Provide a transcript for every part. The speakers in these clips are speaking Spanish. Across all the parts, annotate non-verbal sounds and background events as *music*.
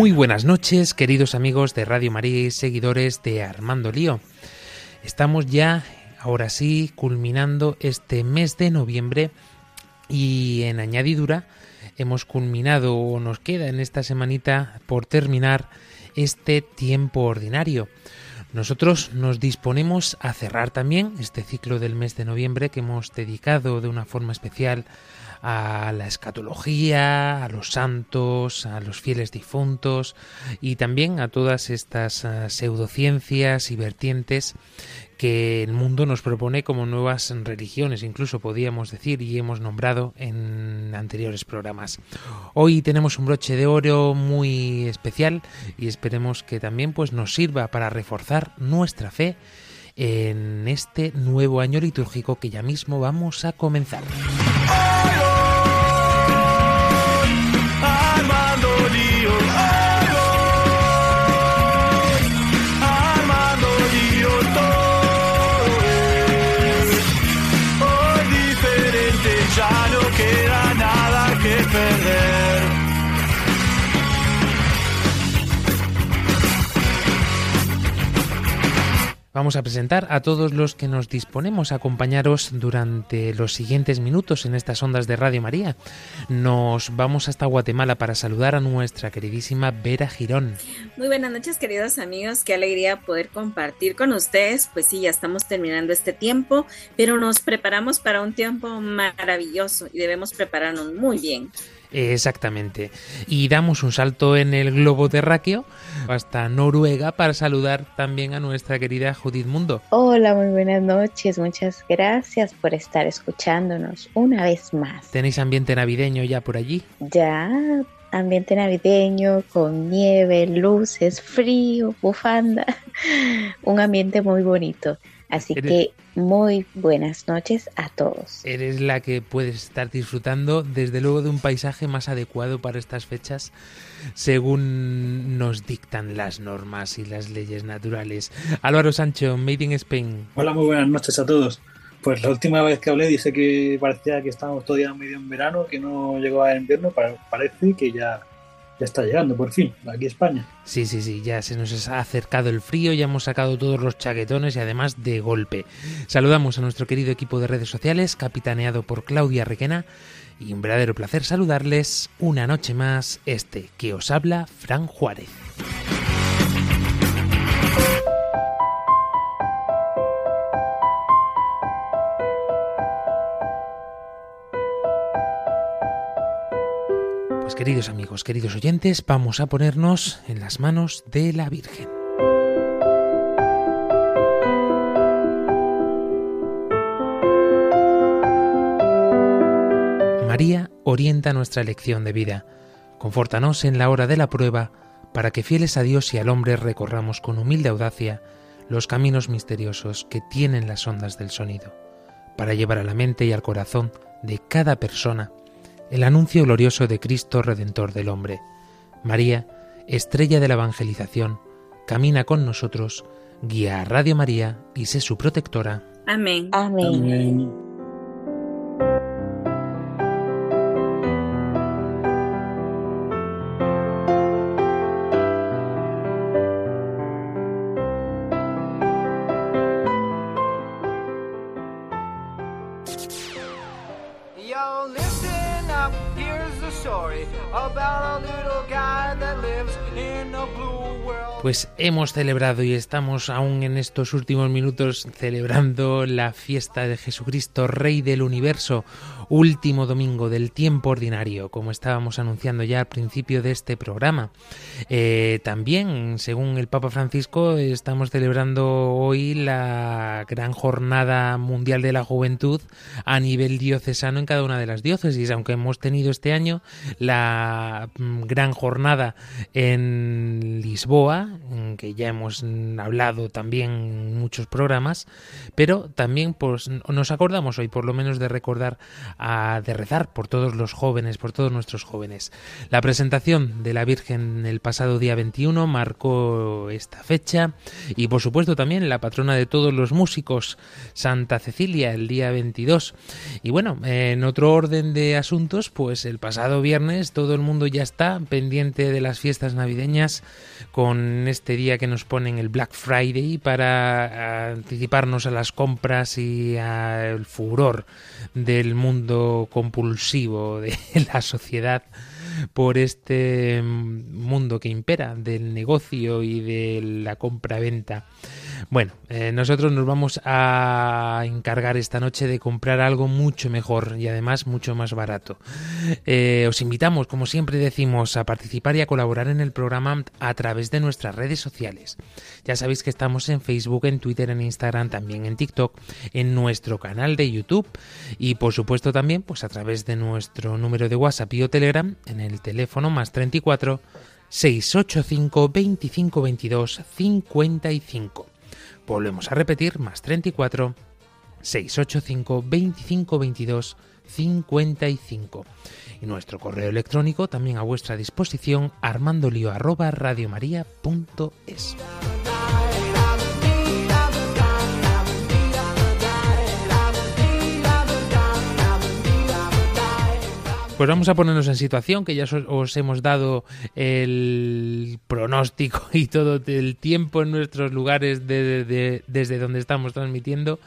Muy buenas noches, queridos amigos de Radio María y seguidores de Armando Lío. Estamos ya, ahora sí, culminando este mes de noviembre y en añadidura hemos culminado o nos queda en esta semanita por terminar este tiempo ordinario. Nosotros nos disponemos a cerrar también este ciclo del mes de noviembre que hemos dedicado de una forma especial a la escatología, a los santos, a los fieles difuntos y también a todas estas uh, pseudociencias y vertientes que el mundo nos propone como nuevas religiones, incluso podíamos decir y hemos nombrado en anteriores programas. Hoy tenemos un broche de oro muy especial y esperemos que también pues nos sirva para reforzar nuestra fe en este nuevo año litúrgico que ya mismo vamos a comenzar. me Vamos a presentar a todos los que nos disponemos a acompañaros durante los siguientes minutos en estas ondas de Radio María. Nos vamos hasta Guatemala para saludar a nuestra queridísima Vera Girón. Muy buenas noches, queridos amigos. Qué alegría poder compartir con ustedes. Pues sí, ya estamos terminando este tiempo, pero nos preparamos para un tiempo maravilloso y debemos prepararnos muy bien. Exactamente. Y damos un salto en el globo terráqueo hasta Noruega para saludar también a nuestra querida Judith Mundo. Hola, muy buenas noches. Muchas gracias por estar escuchándonos una vez más. ¿Tenéis ambiente navideño ya por allí? Ya, ambiente navideño con nieve, luces, frío, bufanda. *laughs* Un ambiente muy bonito. Así que muy buenas noches a todos. Eres la que puedes estar disfrutando desde luego de un paisaje más adecuado para estas fechas según nos dictan las normas y las leyes naturales. Álvaro Sancho, Made in Spain. Hola, muy buenas noches a todos. Pues la última vez que hablé dije que parecía que estábamos todavía medio en verano, que no llegaba el invierno, parece que ya ya está llegando por fin, aquí España. Sí, sí, sí, ya se nos ha acercado el frío, ya hemos sacado todos los chaquetones y además de golpe. Saludamos a nuestro querido equipo de redes sociales, capitaneado por Claudia Requena, y un verdadero placer saludarles una noche más este que os habla Fran Juárez. Queridos amigos, queridos oyentes, vamos a ponernos en las manos de la Virgen. María orienta nuestra elección de vida. Confórtanos en la hora de la prueba, para que fieles a Dios y al hombre recorramos con humilde audacia los caminos misteriosos que tienen las ondas del sonido, para llevar a la mente y al corazón de cada persona el anuncio glorioso de Cristo Redentor del hombre. María, estrella de la evangelización, camina con nosotros, guía a Radio María y sé su protectora. Amén. Amén. Pues hemos celebrado y estamos aún en estos últimos minutos celebrando la fiesta de Jesucristo, Rey del Universo, último domingo del tiempo ordinario, como estábamos anunciando ya al principio de este programa. Eh, también, según el Papa Francisco, estamos celebrando hoy la gran jornada mundial de la juventud a nivel diocesano en cada una de las diócesis, aunque hemos tenido este año la mm, gran jornada en Lisboa, que ya hemos hablado también en muchos programas, pero también pues, nos acordamos hoy por lo menos de recordar, a, de rezar por todos los jóvenes, por todos nuestros jóvenes. La presentación de la Virgen el pasado día 21 marcó esta fecha y por supuesto también la patrona de todos los músicos, Santa Cecilia, el día 22. Y bueno, en otro orden de asuntos, pues el pasado viernes todo el mundo ya está pendiente de las fiestas navideñas con este día que nos ponen el Black Friday para anticiparnos a las compras y al furor del mundo compulsivo de *laughs* la sociedad por este mundo que impera del negocio y de la compra-venta. Bueno, eh, nosotros nos vamos a encargar esta noche de comprar algo mucho mejor y además mucho más barato. Eh, os invitamos, como siempre decimos, a participar y a colaborar en el programa a través de nuestras redes sociales. Ya sabéis que estamos en Facebook, en Twitter, en Instagram, también en TikTok, en nuestro canal de YouTube y por supuesto también pues a través de nuestro número de WhatsApp y o Telegram en el teléfono más 34 685 25 22 55. Volvemos a repetir, más 34 685 25 22 55. Y nuestro correo electrónico también a vuestra disposición armandolio Pues vamos a ponernos en situación, que ya os hemos dado el pronóstico y todo el tiempo en nuestros lugares desde donde estamos transmitiendo.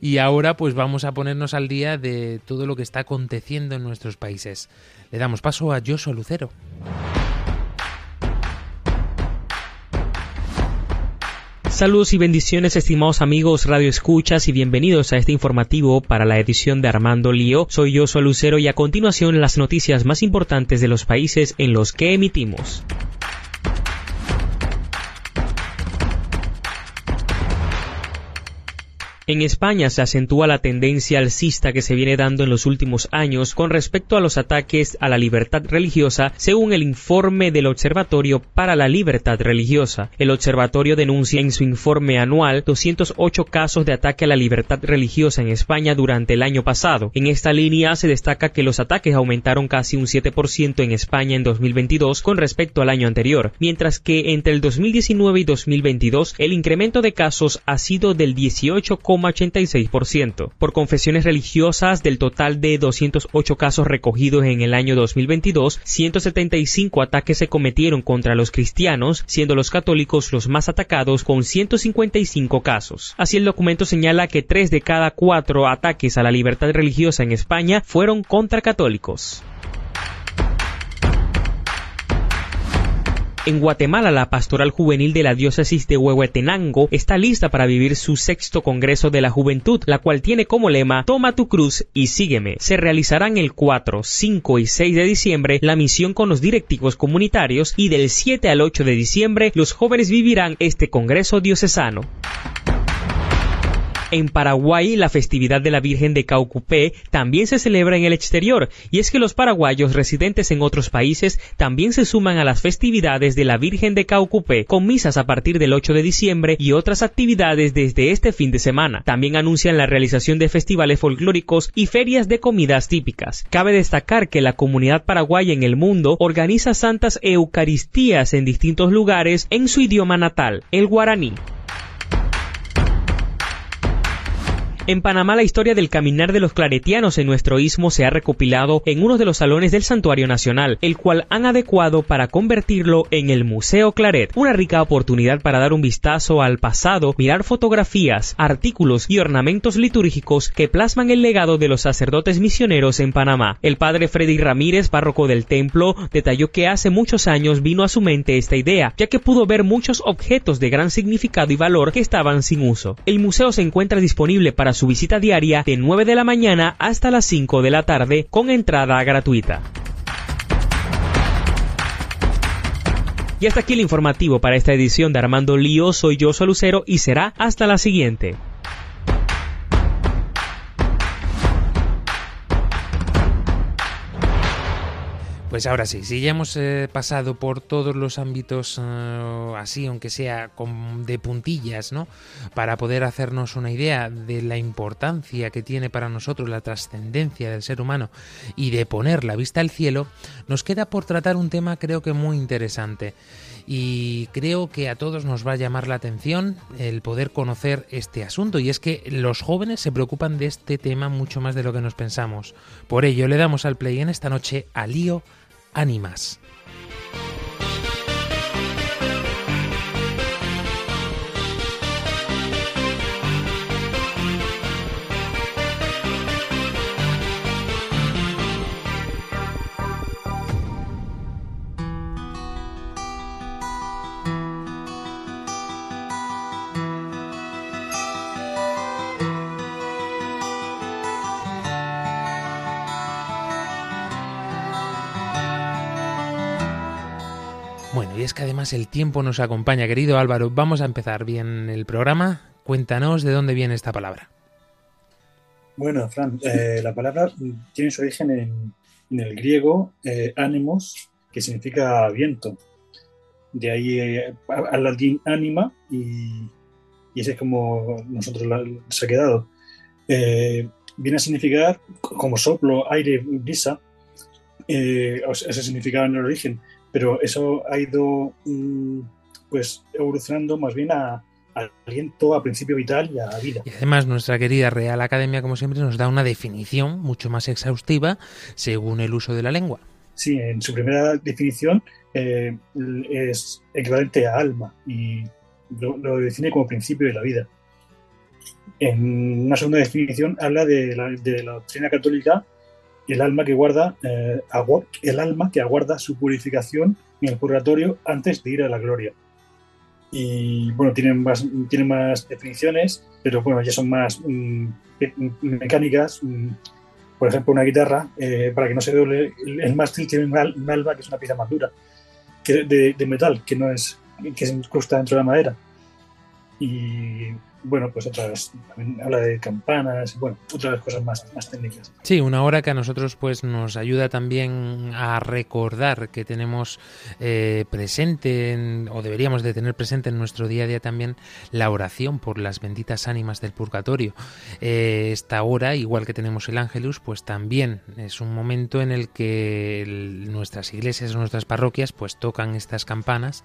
Y ahora pues vamos a ponernos al día de todo lo que está aconteciendo en nuestros países. Le damos paso a Joshua Lucero. Saludos y bendiciones estimados amigos Radio Escuchas y bienvenidos a este informativo para la edición de Armando Lío. Soy yo, Lucero y a continuación las noticias más importantes de los países en los que emitimos. En España se acentúa la tendencia alcista que se viene dando en los últimos años con respecto a los ataques a la libertad religiosa, según el informe del Observatorio para la Libertad Religiosa. El observatorio denuncia en su informe anual 208 casos de ataque a la libertad religiosa en España durante el año pasado. En esta línea se destaca que los ataques aumentaron casi un 7% en España en 2022 con respecto al año anterior, mientras que entre el 2019 y 2022 el incremento de casos ha sido del 18, 86%. Por confesiones religiosas, del total de 208 casos recogidos en el año 2022, 175 ataques se cometieron contra los cristianos, siendo los católicos los más atacados con 155 casos. Así el documento señala que 3 de cada 4 ataques a la libertad religiosa en España fueron contra católicos. En Guatemala, la pastoral juvenil de la diócesis de Huehuetenango está lista para vivir su sexto Congreso de la Juventud, la cual tiene como lema Toma tu cruz y sígueme. Se realizarán el 4, 5 y 6 de diciembre la misión con los directivos comunitarios y del 7 al 8 de diciembre los jóvenes vivirán este Congreso diocesano. En Paraguay, la festividad de la Virgen de Caucupé también se celebra en el exterior, y es que los paraguayos residentes en otros países también se suman a las festividades de la Virgen de Caucupé, con misas a partir del 8 de diciembre y otras actividades desde este fin de semana. También anuncian la realización de festivales folclóricos y ferias de comidas típicas. Cabe destacar que la comunidad paraguaya en el mundo organiza santas eucaristías en distintos lugares en su idioma natal, el guaraní. En Panamá la historia del caminar de los claretianos en nuestro istmo se ha recopilado en uno de los salones del Santuario Nacional, el cual han adecuado para convertirlo en el Museo Claret, una rica oportunidad para dar un vistazo al pasado, mirar fotografías, artículos y ornamentos litúrgicos que plasman el legado de los sacerdotes misioneros en Panamá. El padre Freddy Ramírez, párroco del templo, detalló que hace muchos años vino a su mente esta idea, ya que pudo ver muchos objetos de gran significado y valor que estaban sin uso. El museo se encuentra disponible para su visita diaria de 9 de la mañana hasta las 5 de la tarde con entrada gratuita. Y hasta aquí el informativo para esta edición de Armando Lío. Soy yo, Lucero, y será hasta la siguiente. Pues ahora sí, si ya hemos eh, pasado por todos los ámbitos eh, así, aunque sea de puntillas, ¿no? Para poder hacernos una idea de la importancia que tiene para nosotros la trascendencia del ser humano y de poner la vista al cielo, nos queda por tratar un tema creo que muy interesante y creo que a todos nos va a llamar la atención el poder conocer este asunto y es que los jóvenes se preocupan de este tema mucho más de lo que nos pensamos. Por ello le damos al play en esta noche a Lío Ánimas. Que además el tiempo nos acompaña, querido Álvaro. Vamos a empezar bien el programa. Cuéntanos de dónde viene esta palabra. Bueno, Fran, eh, la palabra tiene su origen en, el griego eh, que significa viento. De ahí eh, al latín anima y, ese es como nosotros se ha quedado. Eh, viene a significar como soplo, aire, brisa. ese significaba en el origen pero eso ha ido mm, pues evolucionando más bien a, aliento, a principio vital y a vida. Y además nuestra querida Real Academia, como siempre, nos da una definición mucho más exhaustiva según el uso de la lengua. Sí, en su primera definición eh, es equivalente a alma y lo, define como principio de la vida. En una segunda definición habla de la, de la doctrina católica el alma que guarda eh, el alma que aguarda su purificación en el purgatorio antes de ir a la gloria. Y bueno, tienen más, tienen más definiciones, pero bueno, ya son más mm, mecánicas. Mm, por ejemplo, una guitarra, eh, para que no se doble, el, mástil tiene un, alma que es una pieza más dura, que de, de, metal, que no es, que se incrusta dentro de la madera. Y bueno, pues otras, también habla de campanas, bueno, otras cosas más, más técnicas. Sí, una hora que a nosotros pues nos ayuda también a recordar que tenemos eh, presente, o deberíamos de tener presente en nuestro día a día también, la oración por las benditas ánimas del purgatorio. Eh, esta hora, igual que tenemos el ángelus, pues también es un momento en el que nuestras iglesias, nuestras parroquias, pues tocan estas campanas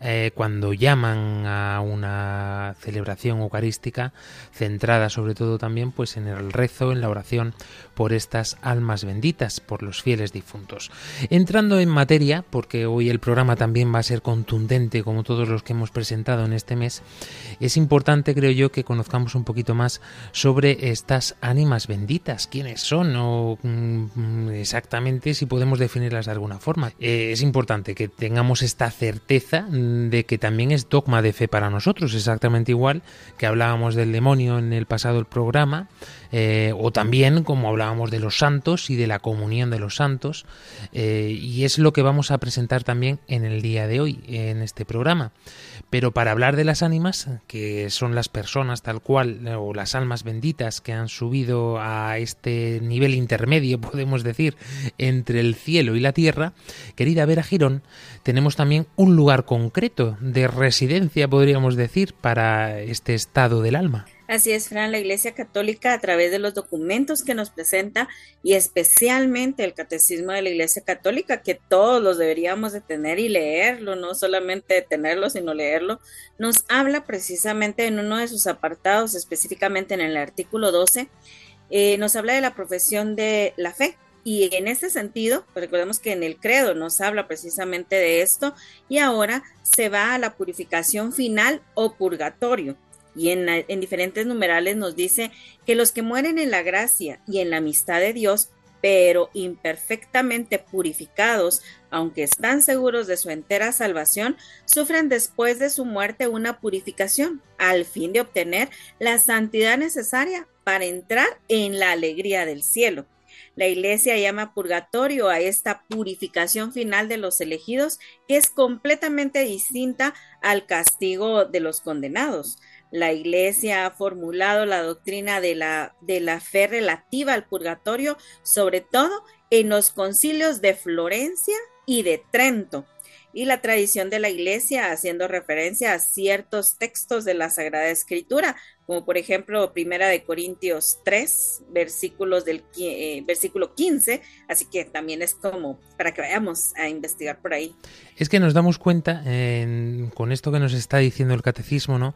eh, cuando llaman a una celebración eucarística centrada sobre todo también pues en el rezo, en la oración por estas almas benditas, por los fieles difuntos. Entrando en materia, porque hoy el programa también va a ser contundente como todos los que hemos presentado en este mes, es importante creo yo que conozcamos un poquito más sobre estas ánimas benditas, quiénes son o mm, exactamente si podemos definirlas de alguna forma. Eh, es importante que tengamos esta certeza de que también es dogma de fe para nosotros, exactamente igual que hablábamos del demonio en el pasado programa, eh, o también como hablábamos de los santos y de la comunión de los santos, eh, y es lo que vamos a presentar también en el día de hoy, en este programa. Pero para hablar de las ánimas, que son las personas tal cual, o las almas benditas que han subido a este nivel intermedio, *laughs* podemos decir, entre el cielo y la tierra, querida Vera Girón, tenemos también un lugar concreto de residencia, podríamos decir, para este estado del alma. Así es, Fran, la Iglesia Católica a través de los documentos que nos presenta y especialmente el Catecismo de la Iglesia Católica, que todos los deberíamos de tener y leerlo, no solamente tenerlo, sino leerlo, nos habla precisamente en uno de sus apartados, específicamente en el artículo 12, eh, nos habla de la profesión de la fe. Y en este sentido, pues recordemos que en el credo nos habla precisamente de esto y ahora se va a la purificación final o purgatorio y en, diferentes numerales nos dice que los que mueren en la gracia y en la amistad de Dios, pero imperfectamente purificados, aunque están seguros de su entera salvación, sufren después de su muerte una purificación, al fin de obtener la santidad necesaria para entrar en la alegría del cielo. La iglesia llama purgatorio a esta purificación final de los elegidos, que es completamente distinta al castigo de los condenados. La Iglesia ha formulado la doctrina de la, de la fe relativa al purgatorio, sobre todo en los concilios de Florencia y de Trento y la tradición de la iglesia haciendo referencia a ciertos textos de la Sagrada Escritura, como por ejemplo Primera de Corintios 3, versículos del eh, versículo 15, así que también es como para que vayamos a investigar por ahí. Es que nos damos cuenta con esto que nos está diciendo el catecismo, ¿no?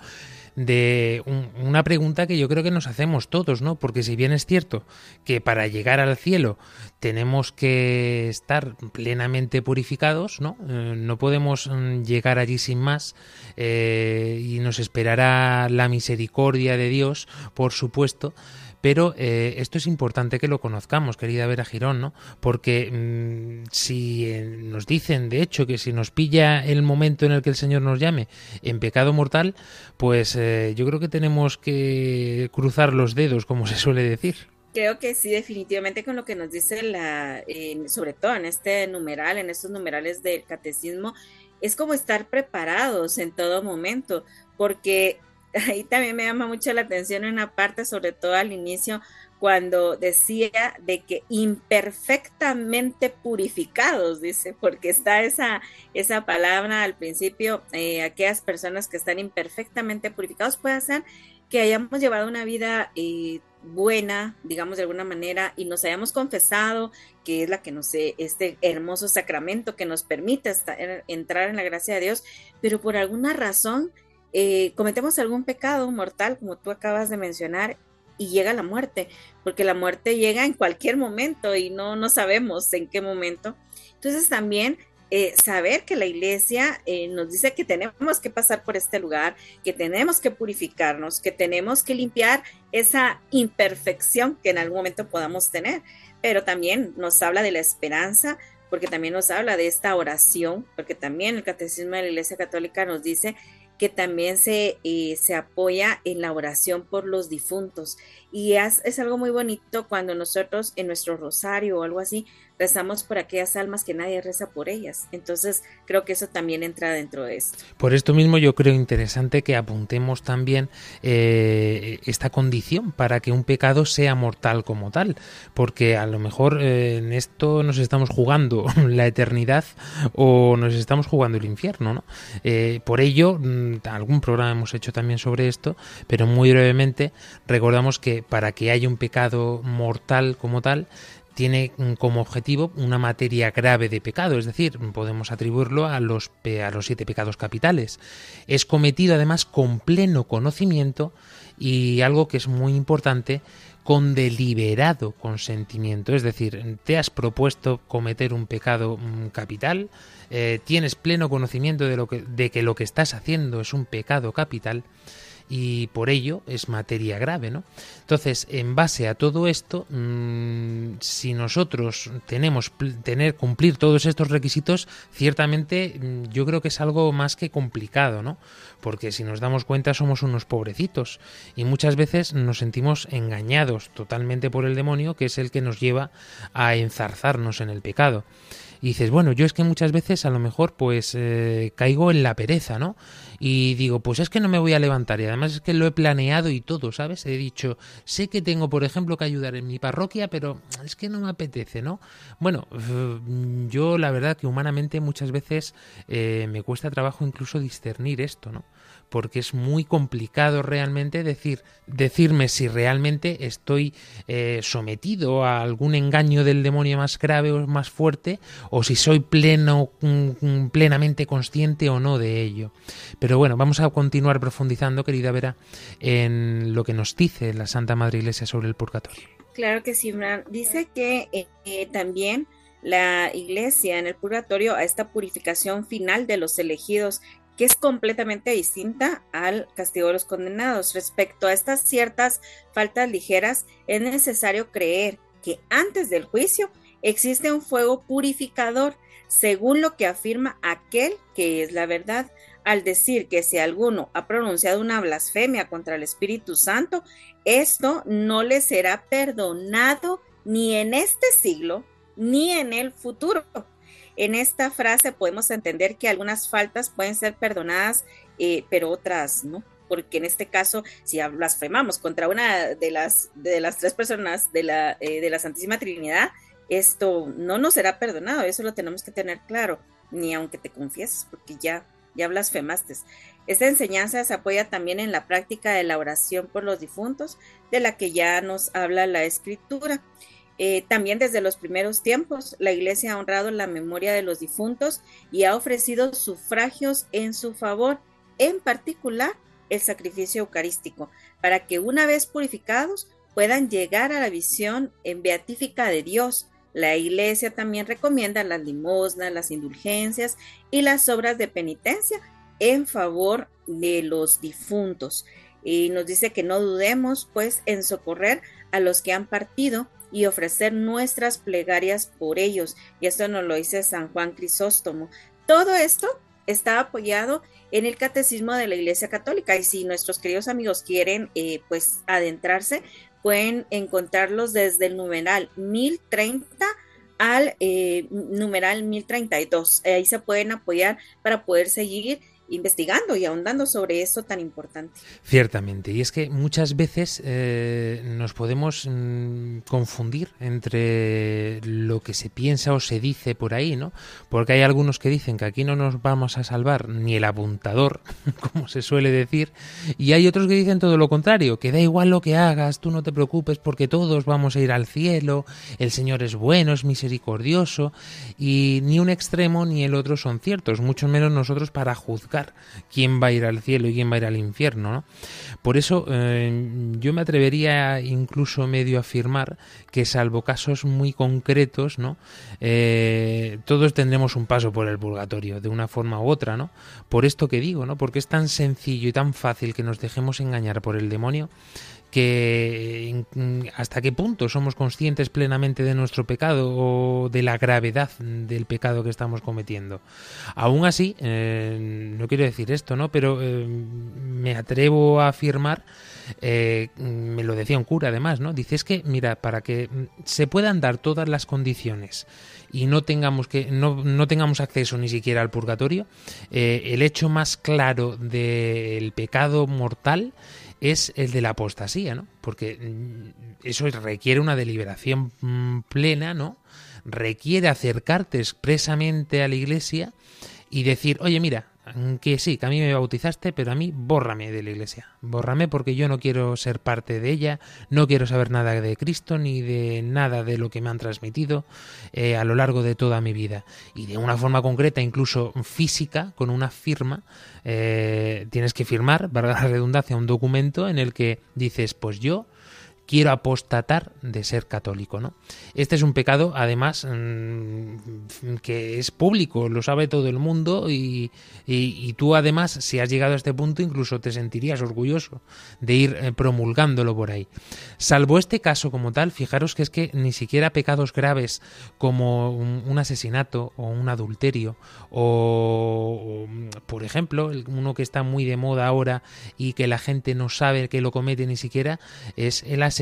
De una pregunta que yo creo que nos hacemos todos, ¿no? Porque si bien es cierto que para llegar al cielo tenemos que estar plenamente purificados, ¿no? Eh, no podemos mm, llegar allí sin más eh, y nos esperará la misericordia de Dios, por supuesto, pero eh, esto es importante que lo conozcamos, querida Vera Girón, ¿no? Porque mm, si eh, nos dicen, de hecho, que si nos pilla el momento en el que el Señor nos llame en pecado mortal, pues eh, yo creo que tenemos que cruzar los dedos, como se suele decir. Creo que sí, definitivamente con lo que nos dice la, sobre todo en este numeral, en estos numerales del catecismo, es como estar preparados en todo momento, porque ahí también me llama mucho la atención una parte, sobre todo al inicio, cuando decía de que imperfectamente purificados, dice, porque está esa, esa palabra al principio, eh, aquellas personas que están imperfectamente purificados, puede ser que hayamos llevado una vida eh, buena, digamos de alguna manera, y nos hayamos confesado, que es la que nos, este hermoso sacramento que nos permite entrar en la gracia de Dios, pero por alguna razón eh, cometemos algún pecado mortal, como tú acabas de mencionar, y llega la muerte, porque la muerte llega en cualquier momento y no, no sabemos en qué momento. Entonces también eh, saber que la iglesia eh, nos dice que tenemos que pasar por este lugar, que tenemos que purificarnos, que tenemos que limpiar esa imperfección que en algún momento podamos tener, pero también nos habla de la esperanza, porque también nos habla de esta oración, porque también el Catecismo de la Iglesia Católica nos dice que también se, eh, se apoya en la oración por los difuntos. Y es, es, algo muy bonito cuando nosotros en nuestro rosario o algo así rezamos por aquellas almas que nadie reza por ellas. Entonces creo que eso también entra dentro de esto. Por esto mismo yo creo interesante que apuntemos también eh, esta condición para que un pecado sea mortal como tal, porque a lo mejor eh, en esto nos estamos jugando *laughs* la eternidad o nos estamos jugando el infierno. ¿no? Eh, por ello, mm, algún programa hemos hecho también sobre esto, pero muy brevemente recordamos que para que haya un pecado mortal como tal, tiene como objetivo una materia grave de pecado, es decir, podemos atribuirlo a los, a los siete pecados capitales. Es cometido además con pleno conocimiento y algo que es muy importante, con deliberado consentimiento, es decir, te has propuesto cometer un pecado mm, capital, eh, tienes pleno conocimiento de, lo que, de que lo que estás haciendo es un pecado capital, y por ello es materia grave, ¿no? Entonces, en base a todo esto, mm, si nosotros tenemos tener cumplir todos estos requisitos, ciertamente mm, yo creo que es algo más que complicado, ¿no? Porque si nos damos cuenta somos unos pobrecitos y muchas veces nos sentimos engañados totalmente por el demonio, que es el que nos lleva a enzarzarnos en el pecado y dices, bueno, yo es que muchas veces a lo mejor pues eh, caigo en la pereza, ¿no? Y digo, pues es que no me voy a levantar y además es que lo he planeado y todo, ¿sabes? He dicho, sé que tengo, por ejemplo, que ayudar en mi parroquia, pero es que no me apetece, ¿no? Bueno, yo la verdad que humanamente muchas veces eh, me cuesta trabajo incluso discernir esto, ¿no? Porque es muy complicado realmente decir, decirme si realmente estoy eh, sometido a algún engaño del demonio más grave o más fuerte, o si soy pleno, mm, mm, plenamente consciente o no de ello. Pero bueno, vamos a continuar profundizando, querida Vera, en lo que nos dice la Santa Madre Iglesia sobre el purgatorio. Claro que sí, Dice que eh, eh, también la iglesia en el purgatorio a esta purificación final de los elegidos que es completamente distinta al castigo de los condenados. Respecto a estas ciertas faltas ligeras, es necesario creer que antes del juicio existe un fuego purificador, según lo que afirma aquel que es la verdad, al decir que si alguno ha pronunciado una blasfemia contra el Espíritu Santo, esto no le será perdonado ni en este siglo ni en el futuro. En esta frase podemos entender que algunas faltas pueden ser perdonadas, eh, pero otras no, porque en este caso, si blasfemamos contra una de las, de las tres personas de la, eh, de la Santísima Trinidad, esto no nos será perdonado, eso lo tenemos que tener claro, ni aunque te confieses, porque ya, ya blasfemaste. Esta enseñanza se apoya también en la práctica de la oración por los difuntos, de la que ya nos habla la escritura. Eh, también desde los primeros tiempos, la Iglesia ha honrado la memoria de los difuntos y ha ofrecido sufragios en su favor, en particular el sacrificio eucarístico, para que una vez purificados puedan llegar a la visión en beatífica de Dios. La Iglesia también recomienda las limosnas, las indulgencias y las obras de penitencia en favor de los difuntos. Y nos dice que no dudemos, pues, en socorrer a los que han partido y ofrecer nuestras plegarias por ellos. Y esto nos lo dice San Juan Crisóstomo. Todo esto está apoyado en el Catecismo de la Iglesia Católica y si nuestros queridos amigos quieren eh, pues adentrarse, pueden encontrarlos desde el numeral 1030 al eh, numeral 1032. Ahí se pueden apoyar para poder seguir investigando y ahondando sobre eso tan importante. Ciertamente, y es que muchas veces eh, nos podemos mm, confundir entre lo que se piensa o se dice por ahí, ¿no? Porque hay algunos que dicen que aquí no nos vamos a salvar ni el apuntador, *laughs* como se suele decir, y hay otros que dicen todo lo contrario, que da igual lo que hagas, tú no te preocupes porque todos vamos a ir al cielo, el Señor es bueno, es misericordioso, y ni un extremo ni el otro son ciertos, mucho menos nosotros para juzgar quién va a ir al cielo y quién va a ir al infierno. Por eso eh, yo me atrevería incluso medio a afirmar que salvo casos muy concretos, ¿no? Eh, todos tendremos un paso por el purgatorio, de una forma u otra, ¿no? Por esto que digo, ¿no? Porque es tan sencillo y tan fácil que nos dejemos engañar por el demonio que hasta qué punto somos conscientes plenamente de nuestro pecado o de la gravedad del pecado que estamos cometiendo. Aún así, eh, no quiero decir esto, ¿no? Pero eh, me atrevo a afirmar, eh, me lo decía un cura además, ¿no? Dice es que, mira, para que se puedan dar todas las condiciones y no tengamos que no, no tengamos acceso ni siquiera al purgatorio, el hecho más claro del pecado mortal es el de la apostasía, ¿no? Porque mm, eso requiere una deliberación mm, plena, ¿no? Requiere acercarte expresamente a la iglesia y decir, oye, mira, que sí, que a mí me bautizaste, pero a mí bórrame de la iglesia. Bórrame porque yo no quiero ser parte de ella, no quiero saber nada de Cristo ni de nada de lo que me han transmitido eh, a lo largo de toda mi vida. Y de una forma concreta, incluso física, con una firma, eh, tienes que firmar, valga la redundancia, un documento en el que dices, pues yo quiero apostatar de ser católico, ¿no? Este es un pecado, además, mm, que es público, lo sabe todo el mundo y, tú, además, si has llegado a este punto, incluso te sentirías orgulloso de ir eh, promulgándolo por ahí. Salvo este caso como tal, fijaros que es que ni siquiera pecados graves como un, asesinato o un adulterio o, por ejemplo, uno que está muy de moda ahora y que la gente no sabe que lo comete ni siquiera, es el asesinato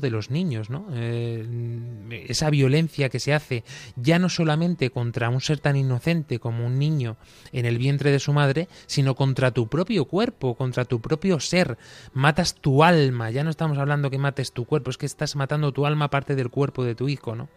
de los niños, ¿no? Eh, esa violencia que se hace ya no solamente contra un ser tan inocente como un niño en el vientre de su madre, sino contra tu propio cuerpo, contra tu propio ser. Matas tu alma, ya no estamos hablando que mates tu cuerpo, es que estás matando tu alma parte del cuerpo de tu hijo, ¿no?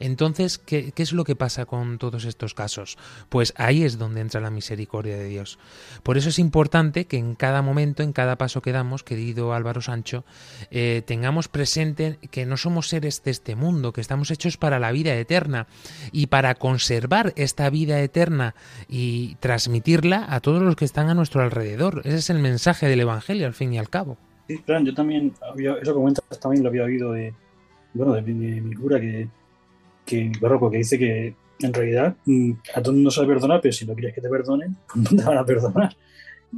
Entonces, ¿qué, es lo que pasa con todos estos casos? Pues ahí es donde entra la misericordia de Dios. Por eso es importante que en cada momento, en cada paso que damos, querido Álvaro Sancho, eh, tengamos presente que no somos seres de este mundo, que estamos hechos para la vida eterna y para conservar esta vida eterna y transmitirla a todos los que están a nuestro alrededor. Ese es el mensaje del Evangelio, al fin y al cabo. Sí, claro, yo también, eso que comentas también lo había oído de, bueno, de mi cura, que que que dice que en realidad mm, a todo mundo se le perdona, pero si no quieres que te perdonen, *laughs* pues te van a perdonar.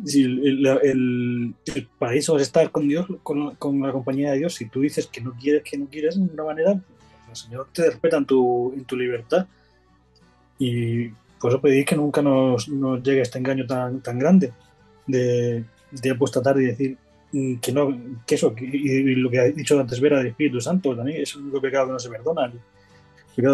Si el, el, paraíso es estar con Dios, con, con, la compañía de Dios, si tú dices que no quieres, que no quieres de una manera, el Señor te respeta en tu, en tu libertad. Y por eso pedís que nunca nos, nos, llegue este engaño tan, tan grande de, de apostatar y decir mm, que no, que eso, y, lo que ha dicho antes Vera del Espíritu Santo también, es un pecado que no se perdona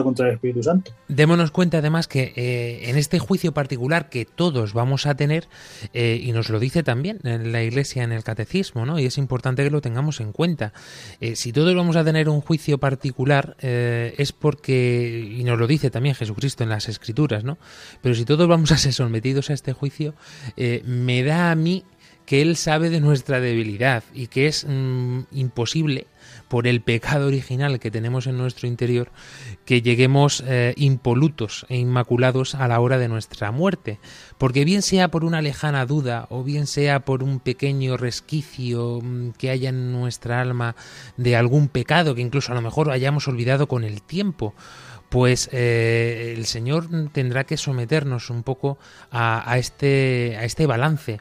contra el Espíritu Santo. Démonos cuenta además que eh, en este juicio particular que todos vamos a tener, eh, y nos lo dice también en la Iglesia en el Catecismo, ¿no? y es importante que lo tengamos en cuenta, eh, si todos vamos a tener un juicio particular es porque, y nos lo dice también Jesucristo en las Escrituras, ¿no? pero si todos vamos a ser sometidos a este juicio, me da a mí que Él sabe de nuestra debilidad y que es mm, imposible por el pecado original que tenemos en nuestro interior, que lleguemos eh, impolutos e inmaculados a la hora de nuestra muerte. Porque bien sea por una lejana duda o bien sea por un pequeño resquicio mm, que haya en nuestra alma de algún pecado que incluso a lo mejor hayamos olvidado con el tiempo, pues eh, el Señor tendrá que someternos un poco a, este, a este balance.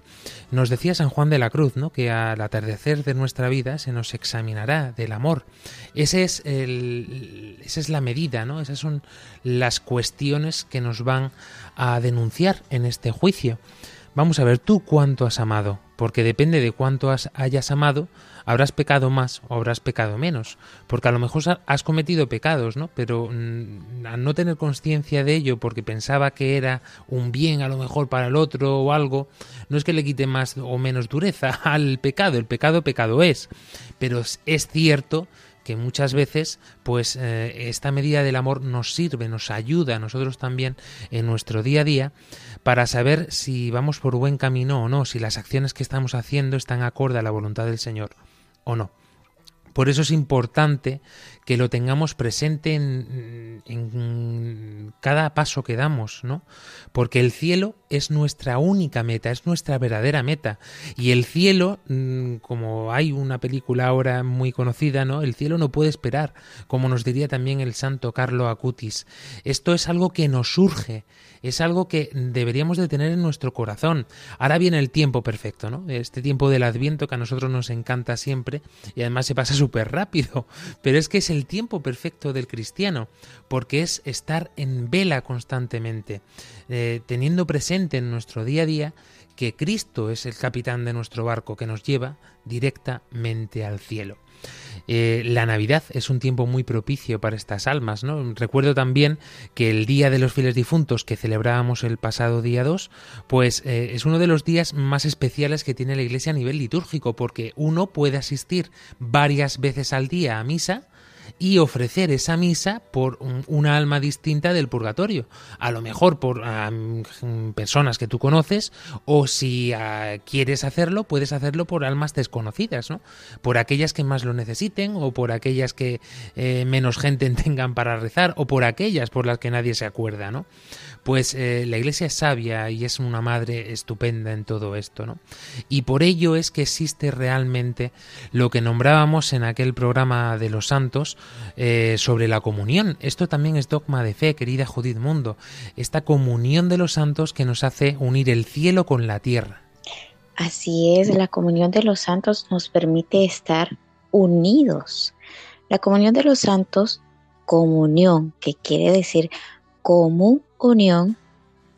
Nos decía San Juan de la Cruz, ¿no? que al atardecer de nuestra vida se nos examinará del amor. Ese es el, esa es la medida, ¿no? esas son las cuestiones que nos van a denunciar en este juicio. Vamos a ver tú cuánto has amado, porque depende de cuánto has, hayas amado, habrás pecado más o habrás pecado menos, porque a lo mejor has cometido pecados, ¿no? Pero mm, al no tener conciencia de ello, porque pensaba que era un bien a lo mejor para el otro o algo, no es que le quite más o menos dureza *laughs* al pecado, el pecado pecado es, pero es cierto que muchas veces pues eh, esta medida del amor nos sirve, nos ayuda a nosotros también en nuestro día a día para saber si vamos por buen camino o no, si las acciones que estamos haciendo están acorde a la voluntad del Señor o no. Por eso es importante que lo tengamos presente en, en, cada paso que damos, ¿no? Porque el cielo es nuestra única meta, es nuestra verdadera meta. Y el cielo, mm, como hay una película ahora muy conocida, ¿no? El cielo no puede esperar, como nos diría también el santo Carlo Acutis. Esto es algo que nos surge, es algo que deberíamos de tener en nuestro corazón. Ahora viene el tiempo perfecto, ¿no? Este tiempo del Adviento que a nosotros nos encanta siempre y además se pasa *laughs* súper rápido, pero es que es el tiempo perfecto del cristiano, porque es estar en vela constantemente, eh, teniendo presente en nuestro día a día que Cristo es el capitán de nuestro barco que nos lleva directamente al cielo. Eh, la Navidad es un tiempo muy propicio para estas almas. ¿no? Recuerdo también que el Día de los Fieles Difuntos que celebrábamos el pasado día 2, pues eh, es uno de los días más especiales que tiene la Iglesia a nivel litúrgico, porque uno puede asistir varias veces al día a misa, y ofrecer esa misa por una alma distinta del purgatorio. A lo mejor por personas que tú conoces o si ah, quieres hacerlo, puedes hacerlo por almas desconocidas, ¿no? Por aquellas que más lo necesiten o por aquellas que eh, menos gente *laughs* tengan para rezar o por aquellas por las que nadie se acuerda, ¿no? Pues eh, la Iglesia es sabia y es una madre estupenda en todo esto, ¿no? Y por ello es que existe realmente lo que nombrábamos en aquel programa de los santos eh, sobre la comunión. Esto también es dogma de fe, querida Judith Mundo. Esta comunión de los santos que nos hace unir el cielo con la tierra. Así es, la comunión de los santos nos permite estar unidos. La comunión de los santos, comunión, que quiere decir común unión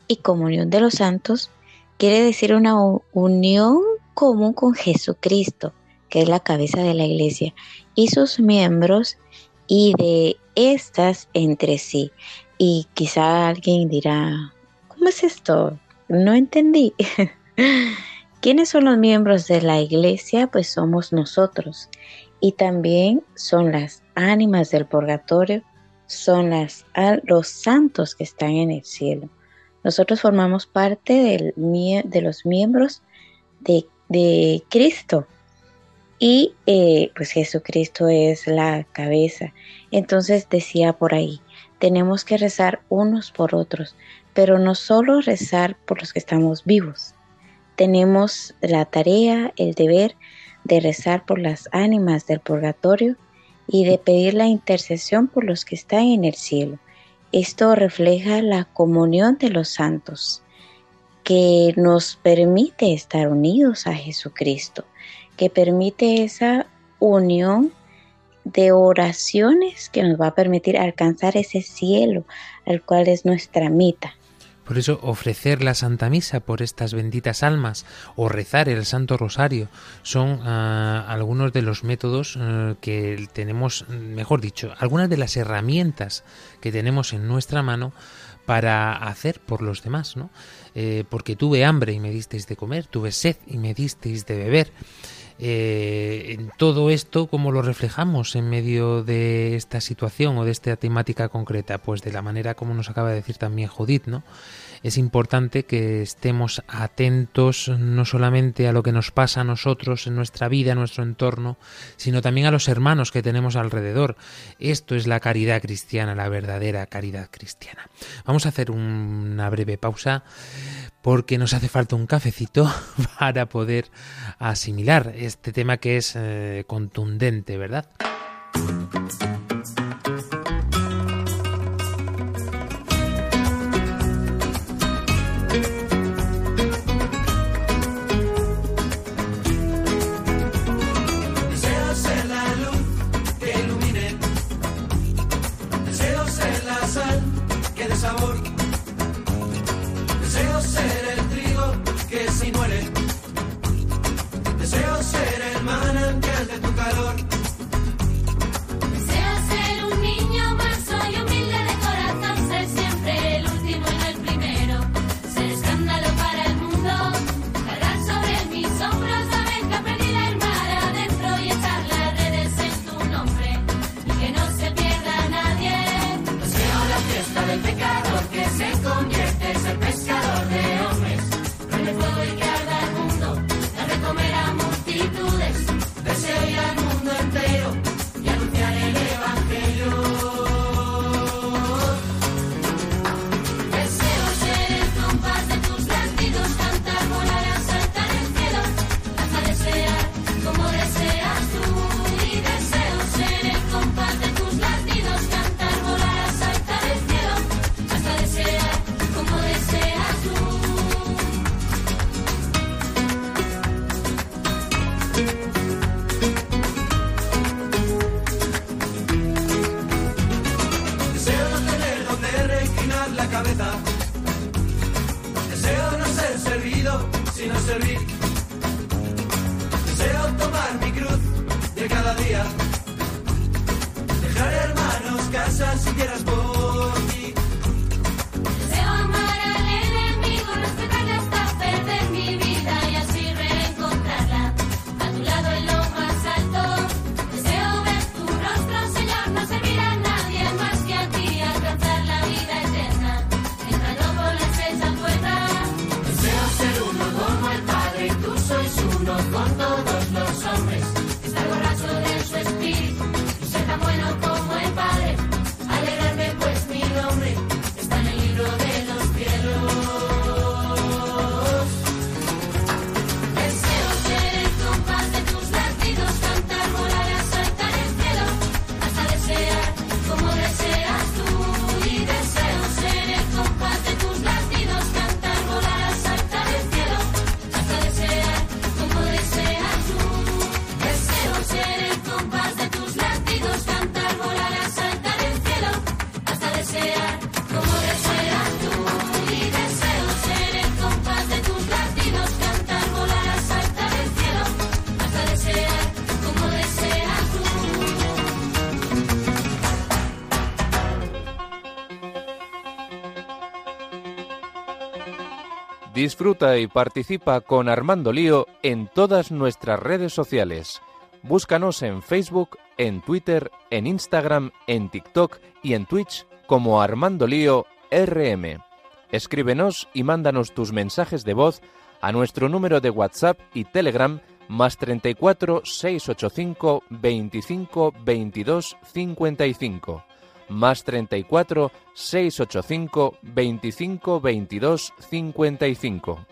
y comunión de los santos quiere decir una unión común con Jesucristo, que es la cabeza de la iglesia, y sus miembros y de estas entre sí. Y quizá alguien dirá, ¿cómo es esto? No entendí. *laughs* ¿Quiénes son los miembros de la iglesia? Pues somos nosotros. Y también son las ánimas del purgatorio son las, los santos que están en el cielo. Nosotros formamos parte del, de los miembros de, de Cristo y eh, pues Jesucristo es la cabeza. Entonces decía por ahí, tenemos que rezar unos por otros, pero no solo rezar por los que estamos vivos. Tenemos la tarea, el deber de rezar por las ánimas del purgatorio y de pedir la intercesión por los que están en el cielo. Esto refleja la comunión de los santos, que nos permite estar unidos a Jesucristo, que permite esa unión de oraciones que nos va a permitir alcanzar ese cielo al cual es nuestra meta. Por eso ofrecer la Santa Misa por estas benditas almas o rezar el Santo Rosario son ah, algunos de los métodos eh, que tenemos, mejor dicho, algunas de las herramientas que tenemos en nuestra mano para hacer por los demás, ¿no? Eh, porque tuve hambre y me disteis de comer, tuve sed y me disteis de beber. Eh, todo esto, ¿cómo lo reflejamos en medio de esta situación o de esta temática concreta? Pues de la manera como nos acaba de decir también Judith, ¿no? Es importante que estemos atentos no solamente a lo que nos pasa a nosotros en nuestra vida, en nuestro entorno, sino también a los hermanos que tenemos alrededor. Esto es la caridad cristiana, la verdadera caridad cristiana. Vamos a hacer una breve pausa porque nos hace falta un cafecito *laughs* para poder asimilar este tema que es eh, contundente, ¿verdad? Disfruta y participa con Armando Lío en todas nuestras redes sociales. Búscanos en Facebook, en Twitter, en Instagram, en TikTok y en Twitch como Armando Lío RM. Escríbenos y mándanos tus mensajes de voz a nuestro número de WhatsApp y Telegram más 34 685 25 22 55 más 34 685 25 22 55.